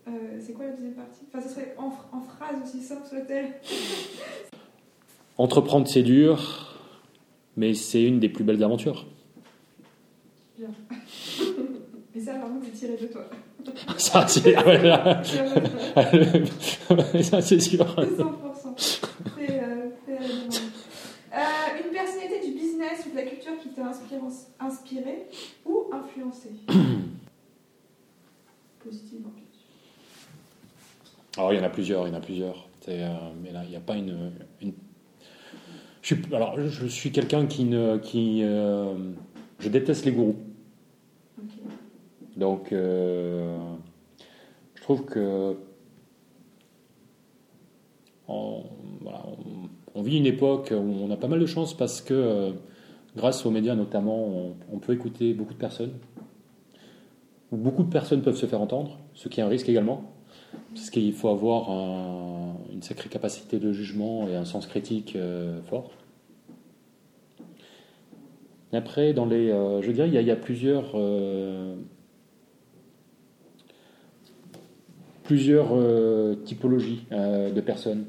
euh, c'est quoi la deuxième partie? Enfin, ce serait en, phr- en phrase aussi simple soit-elle. Entreprendre, c'est dur, mais c'est une des plus belles aventures. Et ça, par contre, c'est tiré de toi. Ça, c'est ah ouais. Ça, c'est sûr. 100%. C'est, euh, c'est la demande. Euh, une personnalité du business inspiré, ou influencé Positivement. Alors, il y en a plusieurs, il y en a plusieurs. Euh, mais là, il n'y a pas une. une- Je suis, alors, je suis quelqu'un qui ne. Qui, euh, je déteste les gourous. Donc, euh, je trouve que. On, voilà, on- on vit une époque où on a pas mal de chance parce que, grâce aux médias notamment, on, peut écouter beaucoup de personnes. Beaucoup de personnes peuvent se faire entendre, ce qui est un risque également. Parce qu'il faut avoir un- une sacrée capacité de jugement et un sens critique euh, fort. Après, dans les, euh, je dirais, il y a, plusieurs, euh, typologies de personnes.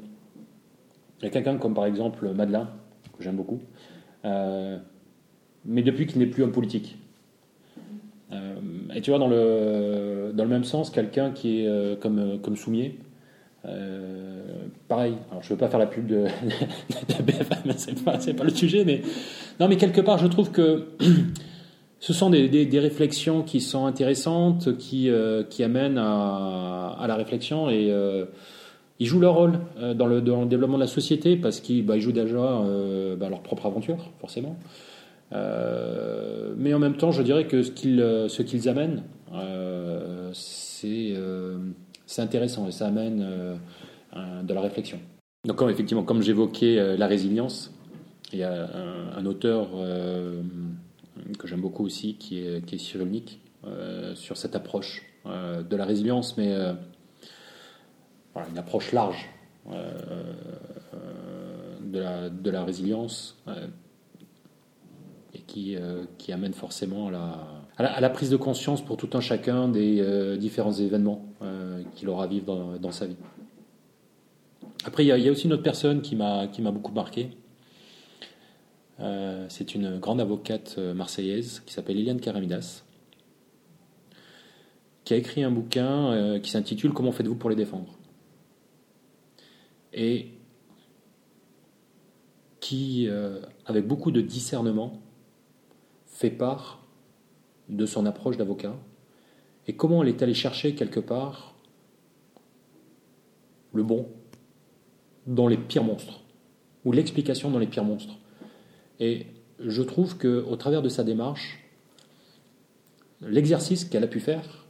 Il y a quelqu'un comme par exemple Madeleine, que j'aime beaucoup, mais depuis qu'il n'est plus homme politique. Euh, et tu vois, dans le, dans le même sens, quelqu'un qui est euh, comme, comme Soumier, euh, pareil, alors je ne veux pas faire la pub de, de BFM, c'est pas, pas le sujet, mais non, mais quelque part, je trouve que ce sont des, des- réflexions qui sont intéressantes, qui, euh, qui amènent à, à la réflexion et euh, ils jouent leur rôle euh, dans, le, dans le développement de la société parce qu'ils bah, jouent déjà euh, bah, leur propre aventure, forcément. Euh, mais en même temps, je dirais que ce qu'ils euh, qu'ils amènent, euh, c'est intéressant et ça amène de la réflexion. Donc, effectivement, comme j'évoquais la résilience, il y a un, auteur que j'aime beaucoup aussi qui est, qui est sur cette approche de la résilience, mais une approche large de, la, résilience et qui, euh, qui amène forcément à la, prise de conscience pour tout un chacun des euh, différents événements euh, qu'il aura à vivre dans, sa vie. Après, il y, a, aussi une autre personne qui m'a beaucoup marqué. C'est une grande avocate marseillaise qui s'appelle Eliane Karamidas, qui a écrit un bouquin qui s'intitule Comment faites-vous pour les défendre? Et qui, avec beaucoup de discernement, part de son approche d'avocat et comment elle est allée chercher quelque part le bon dans les pires monstres, ou l'explication dans les pires monstres. Et je trouve que au travers de sa démarche, l'exercice qu'elle a pu faire,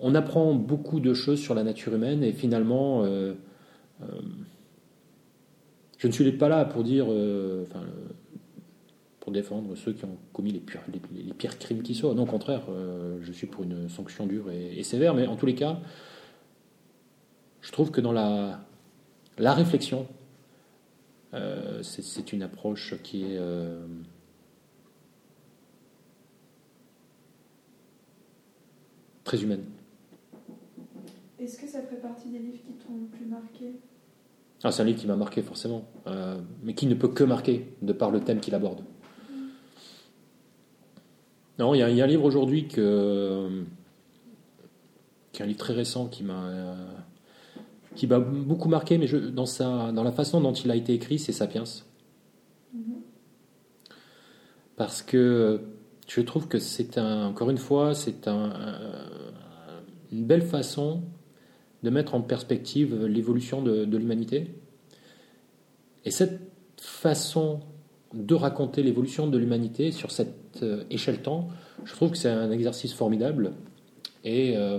on apprend beaucoup de choses sur la nature humaine et finalement, euh, euh, je ne suis pas là pour dire, euh, pour défendre ceux qui ont commis les pires, les, les pires crimes qui soient. Non, au contraire, euh, je suis pour une sanction dure et, et sévère, mais en tous les cas, je trouve que dans la, la réflexion, euh, c'est- une approche qui est euh, très humaine. Est-ce que ça fait partie des livres qui t'ont le plus marqué? Ah, c'est un livre qui m'a marqué forcément, euh, mais qui ne peut que marquer de par le thème qu'il aborde. Non, il y, a- il y a un livre aujourd'hui que, qui est un livre très récent qui m'a qui m'a beaucoup marqué, mais je, dans, sa, dans la façon dont il a été écrit, c'est Sapiens. Parce que je trouve que c'est un, encore une fois, c'est un, une belle façon de mettre en perspective l'évolution de, de l'humanité. Et cette façon de raconter l'évolution de l'humanité sur cette euh, échelle temps, je trouve que c'est un exercice formidable. Et, euh,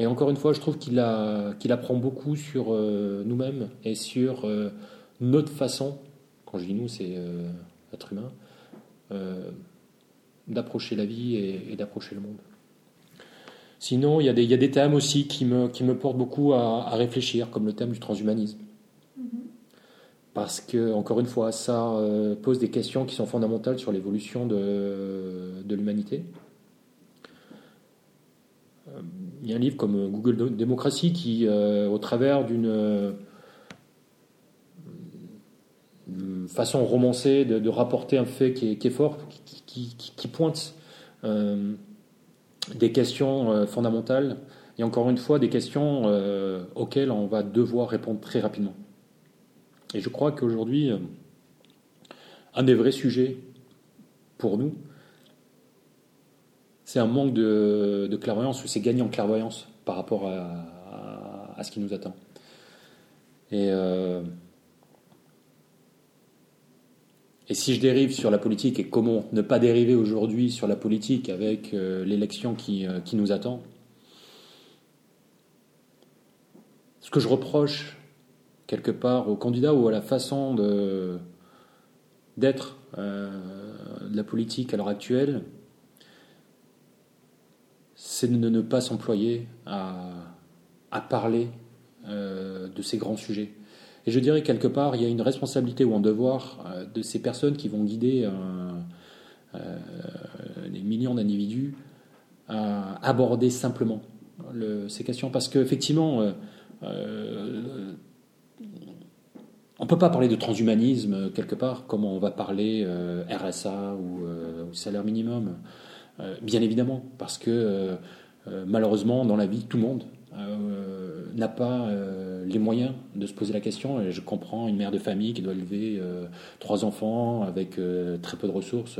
encore une fois, je trouve qu'il apprend beaucoup sur euh, nous-mêmes et sur notre façon, quand je dis nous, c'est être humain, d'approcher la vie et, d'approcher le monde. Sinon, il y, a des, thèmes aussi qui me, portent beaucoup à réfléchir, comme le thème du transhumanisme parce que, encore une fois, ça euh, pose des questions qui sont fondamentales sur l'évolution de, l'humanité. Euh, il y a un livre comme Google Démocratie qui, euh, au travers d'une façon romancée de, rapporter un fait qui est, fort, qui pointe des questions fondamentales, et encore une fois des questions auxquelles on va devoir répondre très rapidement. Et je crois qu'aujourd'hui, euh, un des vrais sujets pour nous, c'est un manque de, clairvoyance, ou c'est gagner en clairvoyance par rapport à, ce qui nous attend. Et, euh, et si je dérive sur la politique, et comment ne pas dériver aujourd'hui sur la politique avec euh, l'élection qui nous attend, ce que je reproche quelque part au candidat ou à la façon de, d'être euh, de la politique à l'heure actuelle, c'est de ne pas s'employer à, à parler euh, de ces grands sujets. Et je dirais quelque part, il y a une responsabilité ou un devoir euh, de ces personnes qui vont guider des millions d'individus à aborder simplement le, ces questions. Parce qu'effectivement, on ne peut pas parler de transhumanisme euh, quelque part, comme on va parler euh, RSA euh, ou, salaire minimum. bien évidemment, parce que malheureusement, dans la vie, tout le monde n'a pas les moyens de se poser la question. Et je comprends une mère de famille qui doit élever trois enfants avec très peu de ressources.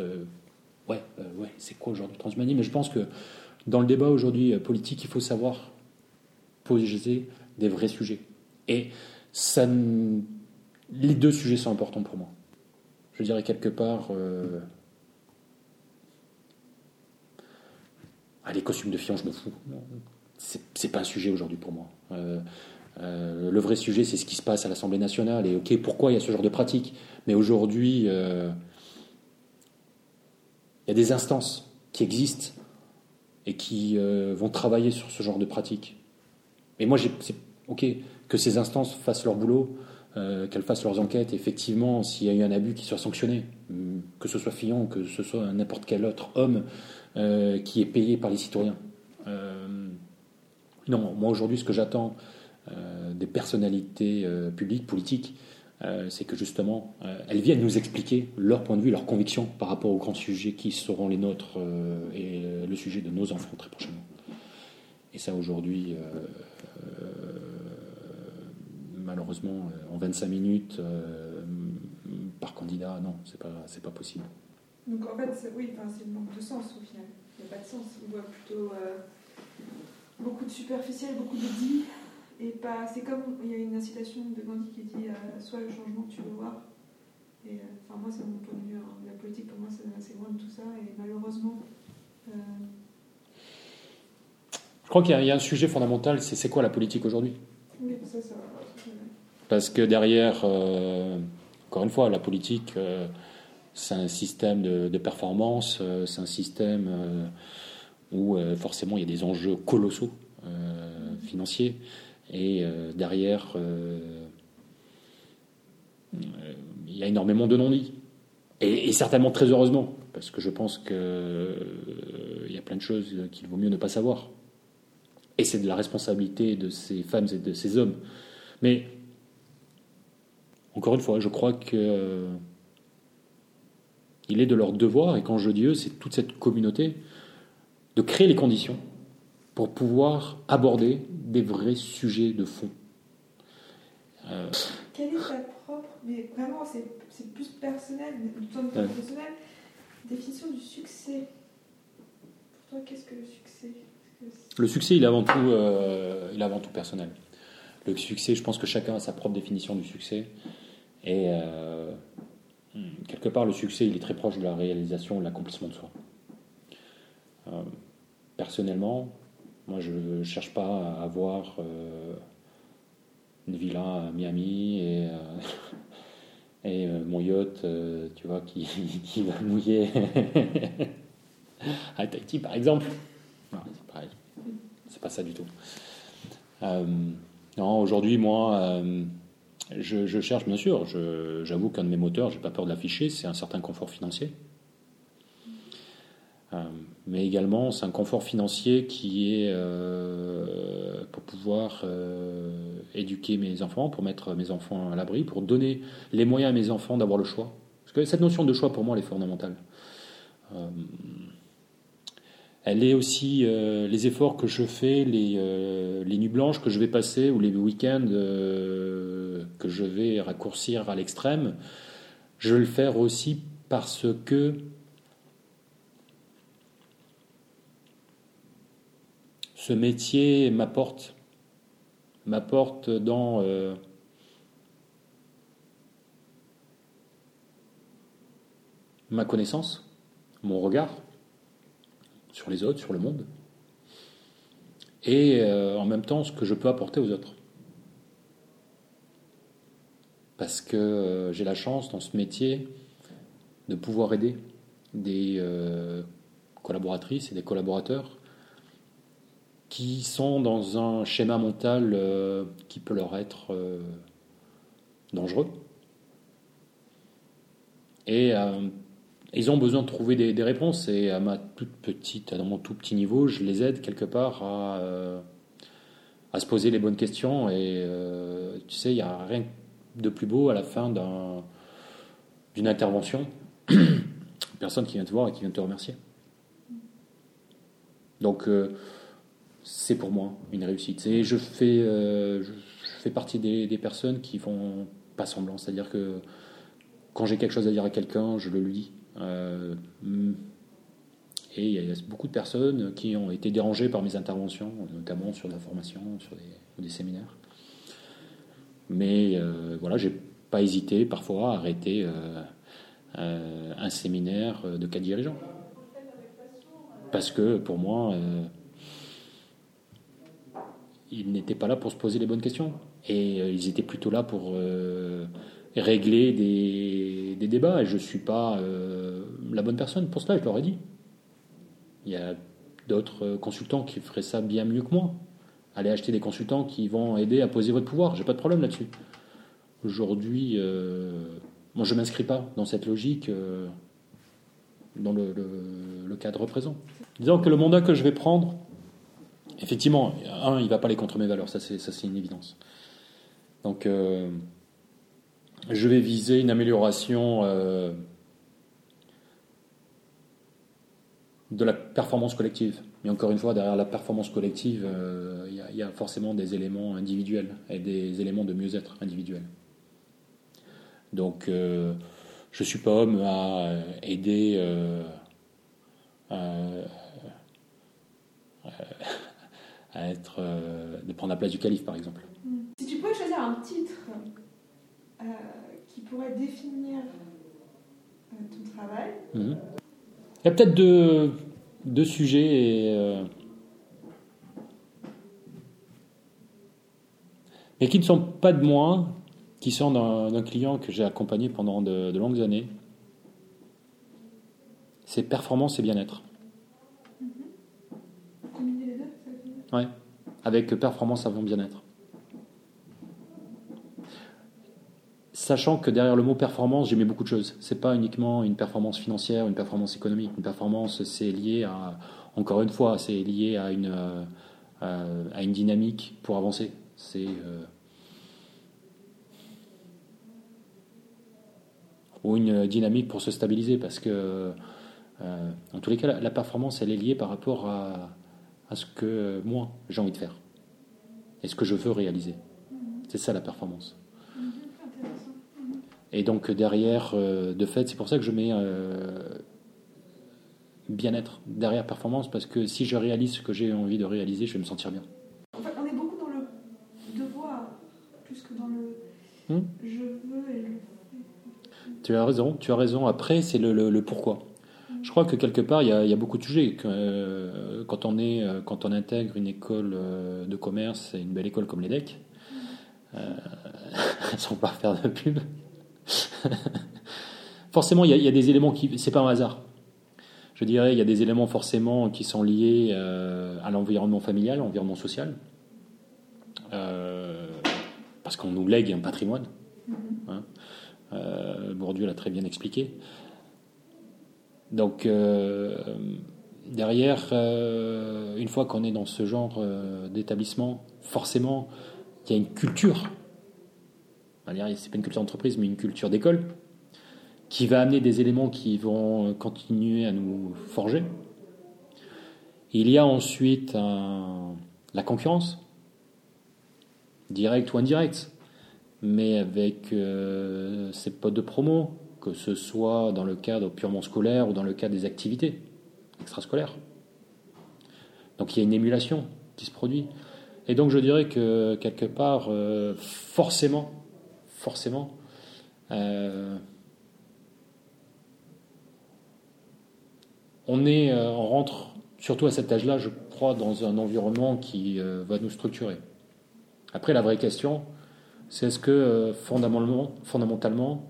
ouais, ouais c'est quoi aujourd'hui le transhumanisme? Mais je pense que dans le débat aujourd'hui politique, il faut savoir poser des vrais sujets. Et ça les deux sujets sont importants pour moi. Je dirais quelque part. Euh, ah, les costumes de fion, je me fous. C'est pas un sujet aujourd'hui pour moi. Euh, euh, le vrai sujet, c'est ce qui se passe à l'Assemblée nationale et ok, pourquoi il y a ce genre de pratique. Mais aujourd'hui, il y a des instances qui existent et qui vont travailler sur ce genre de pratique. Et moi, ok que ces instances fassent leur boulot. Euh, qu'elles fassent leurs enquêtes. Effectivement, s'il y a eu un abus, qui soit sanctionné, mm, que ce soit Fillon, que ce soit n'importe quel autre homme euh, qui est payé par les citoyens. Euh, non, moi aujourd'hui, ce que j'attends des personnalités publiques, politiques, c'est que justement, elles viennent nous expliquer leur point de vue, leurs convictions par rapport aux grands sujets qui seront les nôtres et le sujet de nos enfants très prochainement. Et ça, aujourd'hui, malheureusement, euh, en 25 minutes euh, par candidat, non, c'est pas, c'est pas possible. Donc en fait, oui, c'est le manque de sens au final. Il n'y a pas de sens. On voit plutôt euh, beaucoup de superficiel, beaucoup de dit. Et pas, c'est comme il y a une incitation de Gandhi qui dit soit le changement que tu veux voir. Et enfin, moi, c'est mon point de vue. Hein. La politique, pour moi, c'est assez loin de tout ça. Et malheureusement. Je crois qu'il y, a un sujet fondamental c'est c'est quoi la politique aujourd'hui? Oui, ça, ça. Parce que derrière, euh, encore une fois, la politique, euh, c'est un système de, performance, euh, c'est un système où forcément il y a des enjeux colossaux financiers. Et derrière, il y a énormément de non-dits. Et, et, certainement très heureusement, parce que je pense qu'il y a plein de choses qu'il vaut mieux ne pas savoir. Et c'est de la responsabilité de ces femmes et de ces hommes. Mais encore une fois, je crois que euh, il est de leur devoir, et quand je dis eux, c'est toute cette communauté, de créer les conditions pour pouvoir aborder des vrais sujets de fond. Euh, Quelle est ta propre, mais vraiment c'est plus personnel, ton professionnel, définition du succès? Pour toi, qu'est-ce que le succès? Le succès, il est avant tout, euh, il est avant tout personnel. Le succès, je pense que chacun a sa propre définition du succès. Et euh, quelque part, le succès, il est très proche de la réalisation, de l'accomplissement de soi. personnellement, moi, je ne cherche pas à avoir euh, une villa à Miami et, euh, euh, mon yacht, tu vois, qui, qui va mouiller à Tahiti, par exemple. c'est pareil. C'est pas ça du tout. non, aujourd'hui, moi, je, cherche, bien sûr, j'avoue qu'un de mes moteurs, j'ai pas peur de l'afficher, c'est un certain confort financier. Euh, mais également, c'est un confort financier qui est euh, pour pouvoir euh, éduquer mes enfants, pour mettre mes enfants à l'abri, pour donner les moyens à mes enfants d'avoir le choix. Parce que cette notion de choix, pour moi, elle est fondamentale. Elle est aussi les efforts que je fais, les, les, nuits blanches que je vais passer ou les week-ends que je vais raccourcir à l'extrême. Je vais le faire aussi parce que ce métier m'apporte m'apporte dans euh, ma connaissance, mon regard sur les autres, sur le monde, et euh, en même temps ce que je peux apporter aux autres. Parce que euh, j'ai la chance dans ce métier de pouvoir aider des collaboratrices et des collaborateurs qui sont dans un schéma mental euh, qui peut leur être euh, dangereux. Et euh, ils ont besoin de trouver des, réponses. Et à ma toute petite, dans mon tout petit niveau, je les aide quelque part à, à se poser les bonnes questions. Et tu sais, il n'y a rien de plus beau à la fin d'une intervention. Personne qui vient te voir et qui vient te remercier. Donc, c'est pour moi une réussite. Et je fais, euh, je fais partie des, personnes qui font pas semblant. C'est-à-dire que quand j'ai quelque chose à dire à quelqu'un, je le lis. Euh, et il y a beaucoup de personnes qui ont été dérangées par mes interventions, notamment sur la formation, sur des, des séminaires. Mais euh, voilà, j'ai pas hésité parfois à arrêter un séminaire de cas dirigeants. Parce que pour moi, ils n'étaient pas là pour se poser les bonnes questions. Et euh, ils étaient plutôt là pour euh, régler des, débats. Et je ne suis pas euh, la bonne personne pour cela, je leur ai dit. Il y a d'autres consultants qui feraient ça bien mieux que moi. Allez acheter des consultants qui vont aider à poser votre pouvoir. J'ai pas de problème là-dessus. Aujourd'hui, moi je m'inscris pas dans cette logique dans le, cadre présent. Disons que le mandat que je vais prendre, effectivement, un, il ne va pas aller contre mes valeurs, ça c'est une évidence. Donc, euh, je vais viser une amélioration euh, de la performance collective. Mais encore une fois, derrière la performance collective, euh, il y, a forcément des éléments individuels et des éléments de mieux-être individuel. Donc, je ne suis pas homme à aider à être, euh, de prendre la place du calife, par exemple. Si tu pouvais choisir un titre euh, qui pourrait définir euh, ton travail. Mhm. Il y a peut-être deux, deux, sujets, et, mais qui ne sont pas de moi, qui sont d'un client que j'ai accompagné pendant de, de longues années. C'est performance et bien-être. Ouais, avec performance avant bien-être. Sachant que derrière le mot performance, j'ai mis beaucoup de choses. C'est pas uniquement une performance financière, une performance économique. Une performance, c'est lié à, encore une fois, c'est lié à une, euh, à une dynamique pour avancer. C'est euh, ou une dynamique pour se stabiliser, parce que, euh, en tous les cas, la, performance, elle est liée par rapport à à ce que moi j'ai envie de faire et ce que je veux réaliser. C'est ça la performance. Et donc derrière, euh, de fait, c'est pour ça que je mets euh, bien-être derrière performance, parce que si je réalise ce que j'ai envie de réaliser, je vais me sentir bien. En fait, on est beaucoup dans le devoir, plus que dans le Hmm je veux et le Tu as raison, tu as raison. Après, c'est le, le- le pourquoi. Je crois que quelque part, il y a, il y a beaucoup de sujets. Euh, quand, on est, quand on intègre une école de commerce et une belle école comme l'EDEC, euh, sans pas faire de pub, forcément, il y, a, il y a des éléments qui. C'est pas un hasard. Je dirais, il y a des éléments forcément qui sont liés euh, à l'environnement familial, l'environnement social. Euh, parce qu'on nous lègue un patrimoine. Hein. Euh, Bourdieu l'a très bien expliqué. Donc, derrière, une fois qu'on est dans ce genre d'établissement, forcément, il y a une culture. C'est pas une culture d'entreprise, mais une culture d'école qui va amener des éléments qui vont continuer à nous forger. Il y a ensuite la concurrence, directe ou indirecte, mais avec euh, ses potes de promo, que ce soit dans le cadre purement scolaire ou dans le cadre des activités extrascolaires. Donc il y a une émulation qui se produit. Et donc je dirais que quelque part, euh, forcément, forcément, euh, on est, euh, on rentre surtout à cet âge-là, je crois, dans un environnement qui euh, va nous structurer. Après, la vraie question, c'est est-ce que fondamentalement, fondamentalement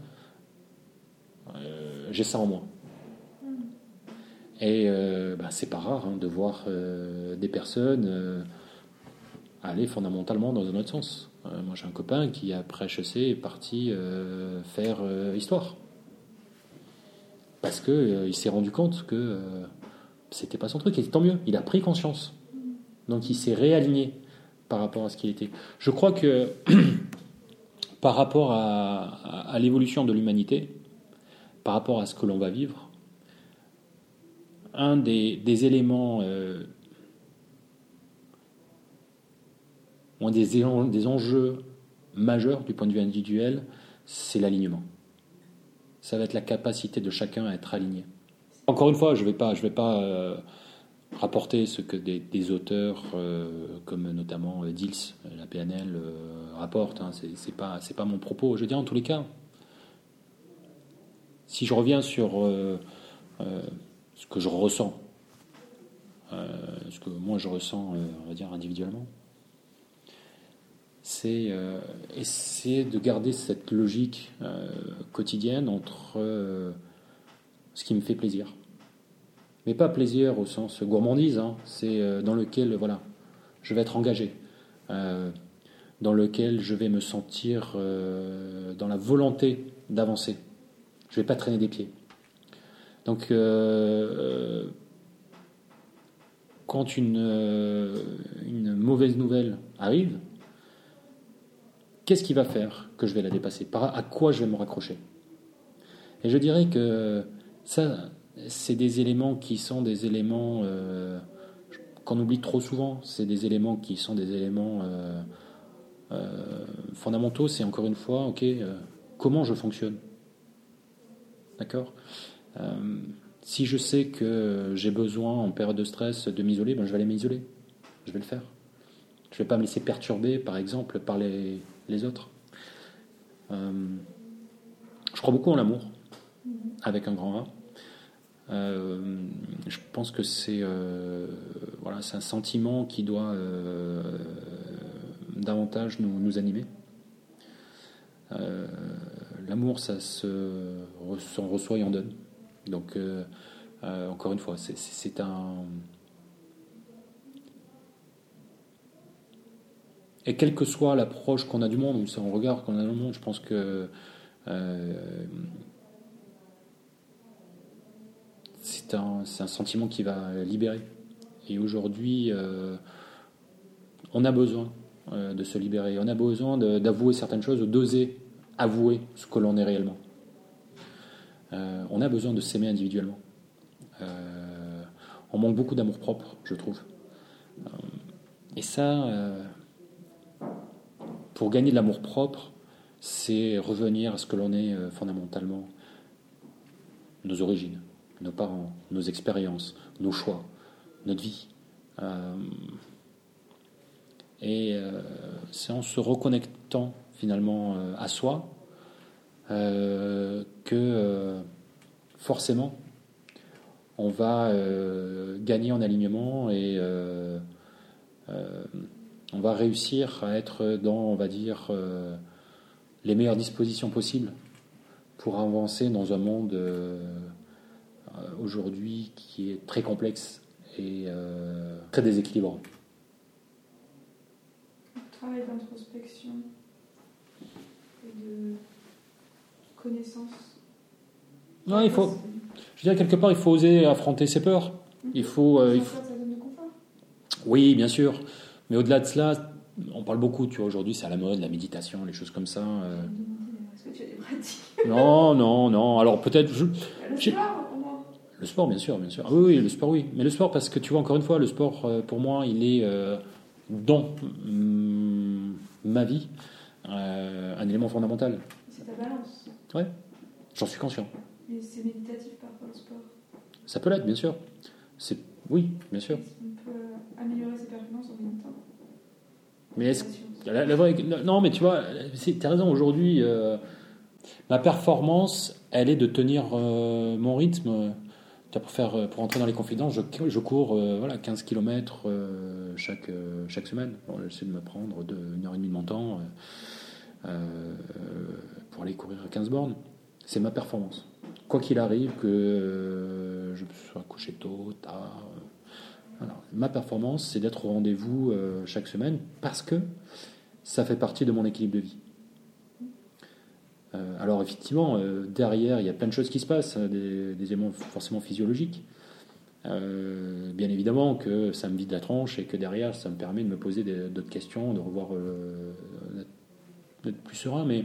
euh, j'ai ça en moi? Et euh, bah, c'est pas rare hein, de voir euh, des personnes aller fondamentalement dans un autre sens. Euh, moi, j'ai un copain qui, après HEC, est parti euh, faire euh, histoire. Parce que euh, il s'est rendu compte que c'était pas son truc, et tant mieux, il a pris conscience. Donc il s'est réaligné par rapport à ce qu'il était. Je crois que par rapport à, l'évolution de l'humanité, par rapport à ce que l'on va vivre, un des, éléments, un des, enjeux majeurs du point de vue individuel, c'est l'alignement. Ça va être la capacité de chacun à être aligné. Encore une fois, je ne vais pas, euh, rapporter ce que des, auteurs euh, comme notamment euh, Dils, euh, la PNL, rapportent. Hein, c'est c'est pas, pas mon propos. Je veux dire, en tous les cas, si je reviens sur ce que je ressens, ce que moi je ressens, on va dire individuellement, c'est euh, essayer de garder cette logique euh, quotidienne entre euh, ce qui me fait plaisir. Mais pas plaisir au sens gourmandise, hein, c'est dans lequel voilà, je vais être engagé, dans lequel je vais me sentir dans la volonté d'avancer. Je vais pas traîner des pieds. Donc, quand une mauvaise nouvelle arrive, qu'est-ce qui va faire que je vais la dépasser? Par à quoi je vais me raccrocher? Et je dirais que ça, c'est des éléments qui sont des éléments euh, qu'on oublie trop souvent. C'est des éléments qui sont des éléments euh, euh, fondamentaux. C'est encore une fois, ok, comment je fonctionne D'accord? Si je sais que j'ai besoin en période de stress de m'isoler, ben je vais aller m'isoler. Je vais le faire. Je ne vais pas me laisser perturber, par exemple, par les, les autres. Euh, je crois beaucoup en l'amour, avec un grand A. Euh, je pense que c'est euh, voilà, un sentiment qui doit davantage nous, nous animer. L'amour, ça se reçoit et en donne. Donc, encore une fois, c'est un. Et quelle que soit l'approche qu'on a du monde, ou son regard qu'on a dans le monde, je pense que euh, c'est un, c'est sentiment qui va libérer. Et aujourd'hui, euh, on a besoin euh, de se libérer. On a besoin d'avouer certaines choses, d'oser avouer ce que l'on est réellement. On a besoin de s'aimer individuellement. On manque beaucoup d'amour propre, je trouve. et ça, pour gagner de l'amour propre, c'est revenir à ce que l'on est fondamentalement, nos origines, nos parents, nos expériences, nos choix, notre vie. et c'est en se reconnectant finalement à soi que forcément on va euh, gagner en alignement et euh, euh, on va réussir à être dans, on va dire, les meilleures dispositions possibles pour avancer dans un monde aujourd'hui qui est très complexe et très déséquilibrant. Travail d'introspection et de connaissance. Non, il faut, je veux dire, quelque part, il faut oser affronter ses peurs. Il faut. Euh, il Oui, bien sûr. Mais au-delà de cela, on parle beaucoup, tu vois, aujourd'hui, c'est à la mode, la méditation, les choses comme ça. Euh. Est-ce que tu as des pratiques? Non, non, non. Alors peut-être. Je... Le sport, pour moi. Le sport, bien sûr, bien sûr. Ah oui, oui, le sport, oui. Mais le sport, parce que tu vois, encore une fois, le sport, euh, pour moi, il est dans mm, ma vie un élément fondamental. C'est ta balance. Ouais, j'en suis conscient. Mais c'est méditatif parfois le sport? Ça peut l'être, bien sûr. C'est oui, bien sûr. On peut améliorer ses performances en même temps? Mais est-ce la, la non, mais tu vois, tu as raison. Aujourd'hui, euh, ma performance, elle est de tenir euh, mon rythme. Pour, faire, euh, pour entrer dans les confidences, je, je cours voilà, 15 km chaque, chaque semaine. J'essaie de me prendre de, une heure et demie de mon temps pour aller courir 15 bornes. C'est ma performance quoi qu'il arrive, que euh, je sois couché tôt, tard. Euh, Ma performance, c'est d'être au rendez-vous euh, chaque semaine parce que ça fait partie de mon équilibre de vie. alors effectivement, derrière, il y a plein de choses qui se passent, hein, des, éléments forcément physiologiques. bien évidemment que ça me vide la tronche et que derrière, ça me permet de me poser d'autres questions, de revoir, d'être plus serein. Mais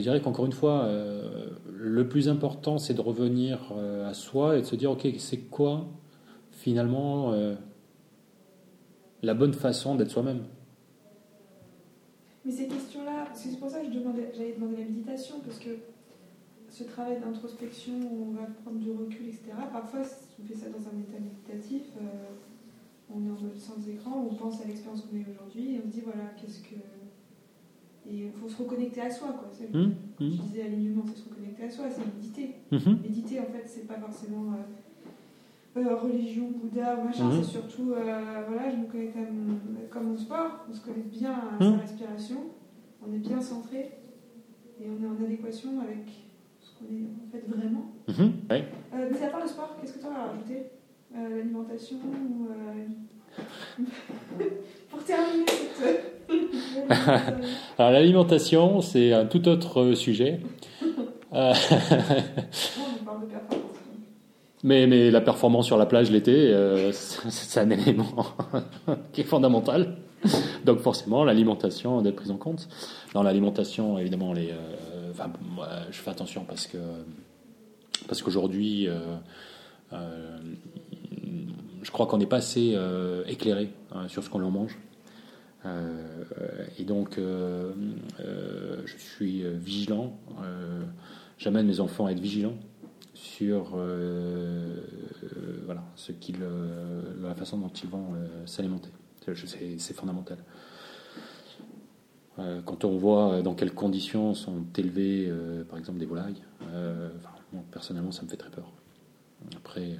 je dirais qu'encore une fois, euh, le plus important, c'est de revenir euh, à soi et de se dire, ok, c'est quoi finalement euh, la bonne façon d'être soi-même? Mais ces questions-là, c'est pour ça que j'allais demander la méditation, parce que ce travail d'introspection on va prendre du recul, etc., parfois on fait ça dans un état méditatif, on est en mode sans écran, on pense à l'expérience qu'on a aujourd'hui et on se dit, voilà, qu'est-ce que et il faut se reconnecter à soi, quoi. Mmh, mmh. Je disais alignement, c'est se reconnecter à soi, c'est méditer. Mmh. Méditer, en fait, c'est pas forcément euh, euh, religion, Bouddha ou machin, c'est surtout, euh, voilà, je me connecte à mon, comme au sport, on se connecte bien à sa respiration, on est bien centré et on est en adéquation avec ce qu'on est en fait vraiment. Ouais. mais à part le sport, qu'est-ce que tu as à rajouter? L'alimentation ou. Pour terminer cette. Alors l'alimentation, c'est un tout autre sujet. mais, mais la performance sur la plage l'été, euh, c'est un élément qui est fondamental. Donc forcément, l'alimentation doit être prise en compte. Dans l'alimentation, évidemment, les, euh, enfin, je fais attention parce que parce qu'aujourd'hui, euh, je crois qu'on n'est pas assez éclairé hein, sur ce qu'on mange. Euh, et donc, euh, euh, je suis vigilant. J'amène mes enfants à être vigilants sur voilà, ce la façon dont ils vont s'alimenter. C'est fondamental. quand on voit dans quelles conditions sont élevées, par exemple, des volailles, moi, personnellement, ça me fait très peur. Après,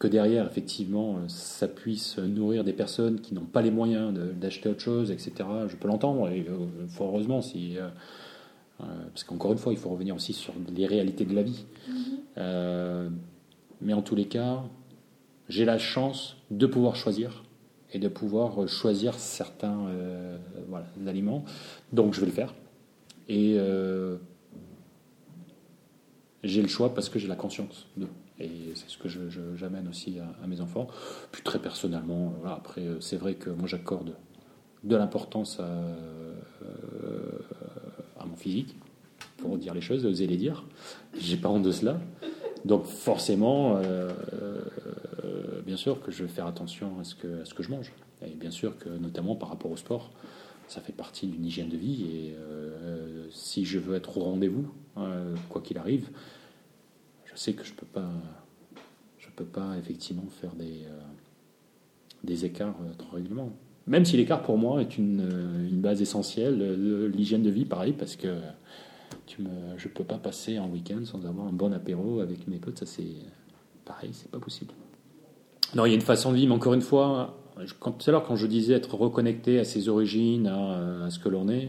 que derrière, effectivement, ça puisse nourrir des personnes qui n'ont pas les moyens d'acheter autre chose, etc. Je peux l'entendre, et euh, fort heureusement, si, euh, euh, parce qu'encore une fois, il faut revenir aussi sur les réalités de la vie. Mm-hmm. mais en tous les cas, j'ai la chance de pouvoir choisir et de pouvoir choisir certains voilà, aliments. Donc je vais le faire. Et j'ai le choix parce que j'ai la conscience de. Et c'est ce que j'amène aussi à, mes enfants. Puis très personnellement, après, euh, c'est vrai que moi j'accorde de l'importance à, à, mon physique, pour dire les choses, oser les dire. J'ai pas honte de cela. Donc forcément, euh, bien sûr que je vais faire attention à ce que, à ce que je mange. Et bien sûr que notamment par rapport au sport, ça fait partie d'une hygiène de vie. Et si je veux être au rendez-vous, quoi qu'il arrive, je sais que je peux pas, je peux pas effectivement faire des, des écarts trop régulièrement. Même si l'écart pour moi est une, une base essentielle, l'hygiène de vie, pareil, parce que tu me, je peux pas passer un week-end sans avoir un bon apéro avec mes potes, ça c'est pareil, c'est pas possible. Non, il y a une façon de vivre, mais encore une fois, quand, tout à l'heure quand je disais être reconnecté à ses origines, à, ce que l'on est, euh,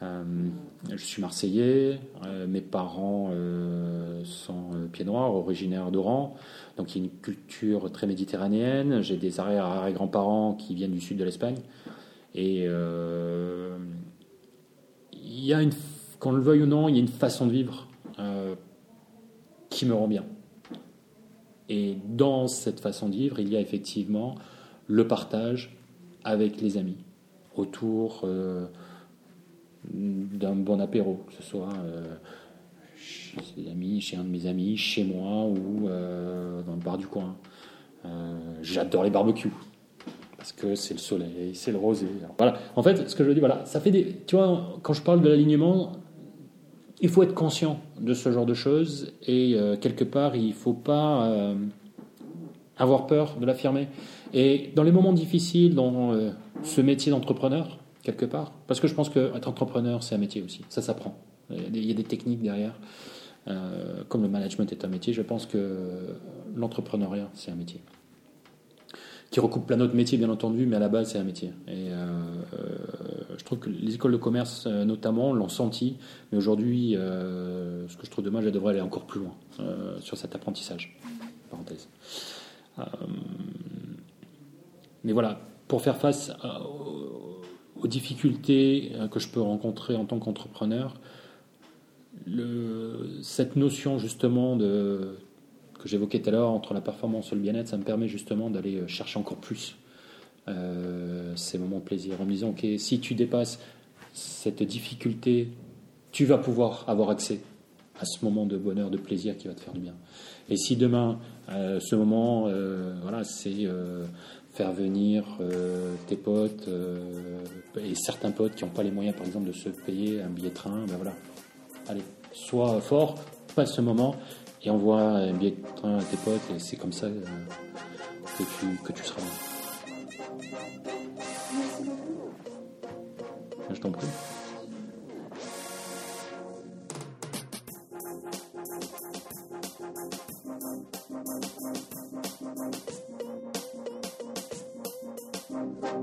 je suis marseillais, euh, mes parents euh, sont pieds noirs, originaires d'Oran, donc il y a une culture très méditerranéenne. J'ai des arrière-grands-parents qui viennent du sud de l'Espagne. Et il y a une qu'on le veuille ou non, il y a une façon de vivre euh, qui me rend bien. Et dans cette façon de vivre, il y a effectivement le partage avec les amis, autour euh, d'un bon apéro, que ce soit euh, chez ses amis, chez un de mes amis, chez moi ou dans le bar du coin. J'adore les barbecues parce que c'est le soleil, c'est le rosé. voilà. En fait, ce que je dis, voilà, ça fait des. Tu vois, quand je parle de l'alignement, il faut être conscient de ce genre de choses et euh, quelque part, il ne faut pas euh, avoir peur de l'affirmer. Et dans les moments difficiles, dans euh, ce métier d'entrepreneur, quelque part, parce que je pense qu'être entrepreneur, c'est un métier aussi, ça s'apprend. Il y a des techniques derrière. comme le management est un métier, je pense que l'entrepreneuriat, c'est un métier qui recoupe plein d'autres métiers, bien entendu, mais à la base, c'est un métier. Et euh, euh, je trouve que les écoles de commerce, euh, notamment, l'ont senti, mais aujourd'hui, ce que je trouve dommage, elles devraient aller encore plus loin sur cet apprentissage. Parenthèse. mais voilà, pour faire face aux difficultés que je peux rencontrer en tant qu'entrepreneur, cette notion justement que j'évoquais tout à l'heure entre la performance et le bien-être, ça me permet justement d'aller euh, chercher encore plus euh, ces moments de plaisir en me disant, ok, si tu dépasses cette difficulté, tu vas pouvoir avoir accès à ce moment de bonheur, de plaisir qui va te faire du bien. Et si demain, euh, ce moment, voilà, c'est faire venir tes potes et certains potes qui n'ont pas les moyens, par exemple, de se payer un billet de train, ben voilà, allez, sois fort, passe ce moment et envoie un billet de train à tes potes et c'est comme ça euh, que, tu, que tu seras bien. Je t'en prie.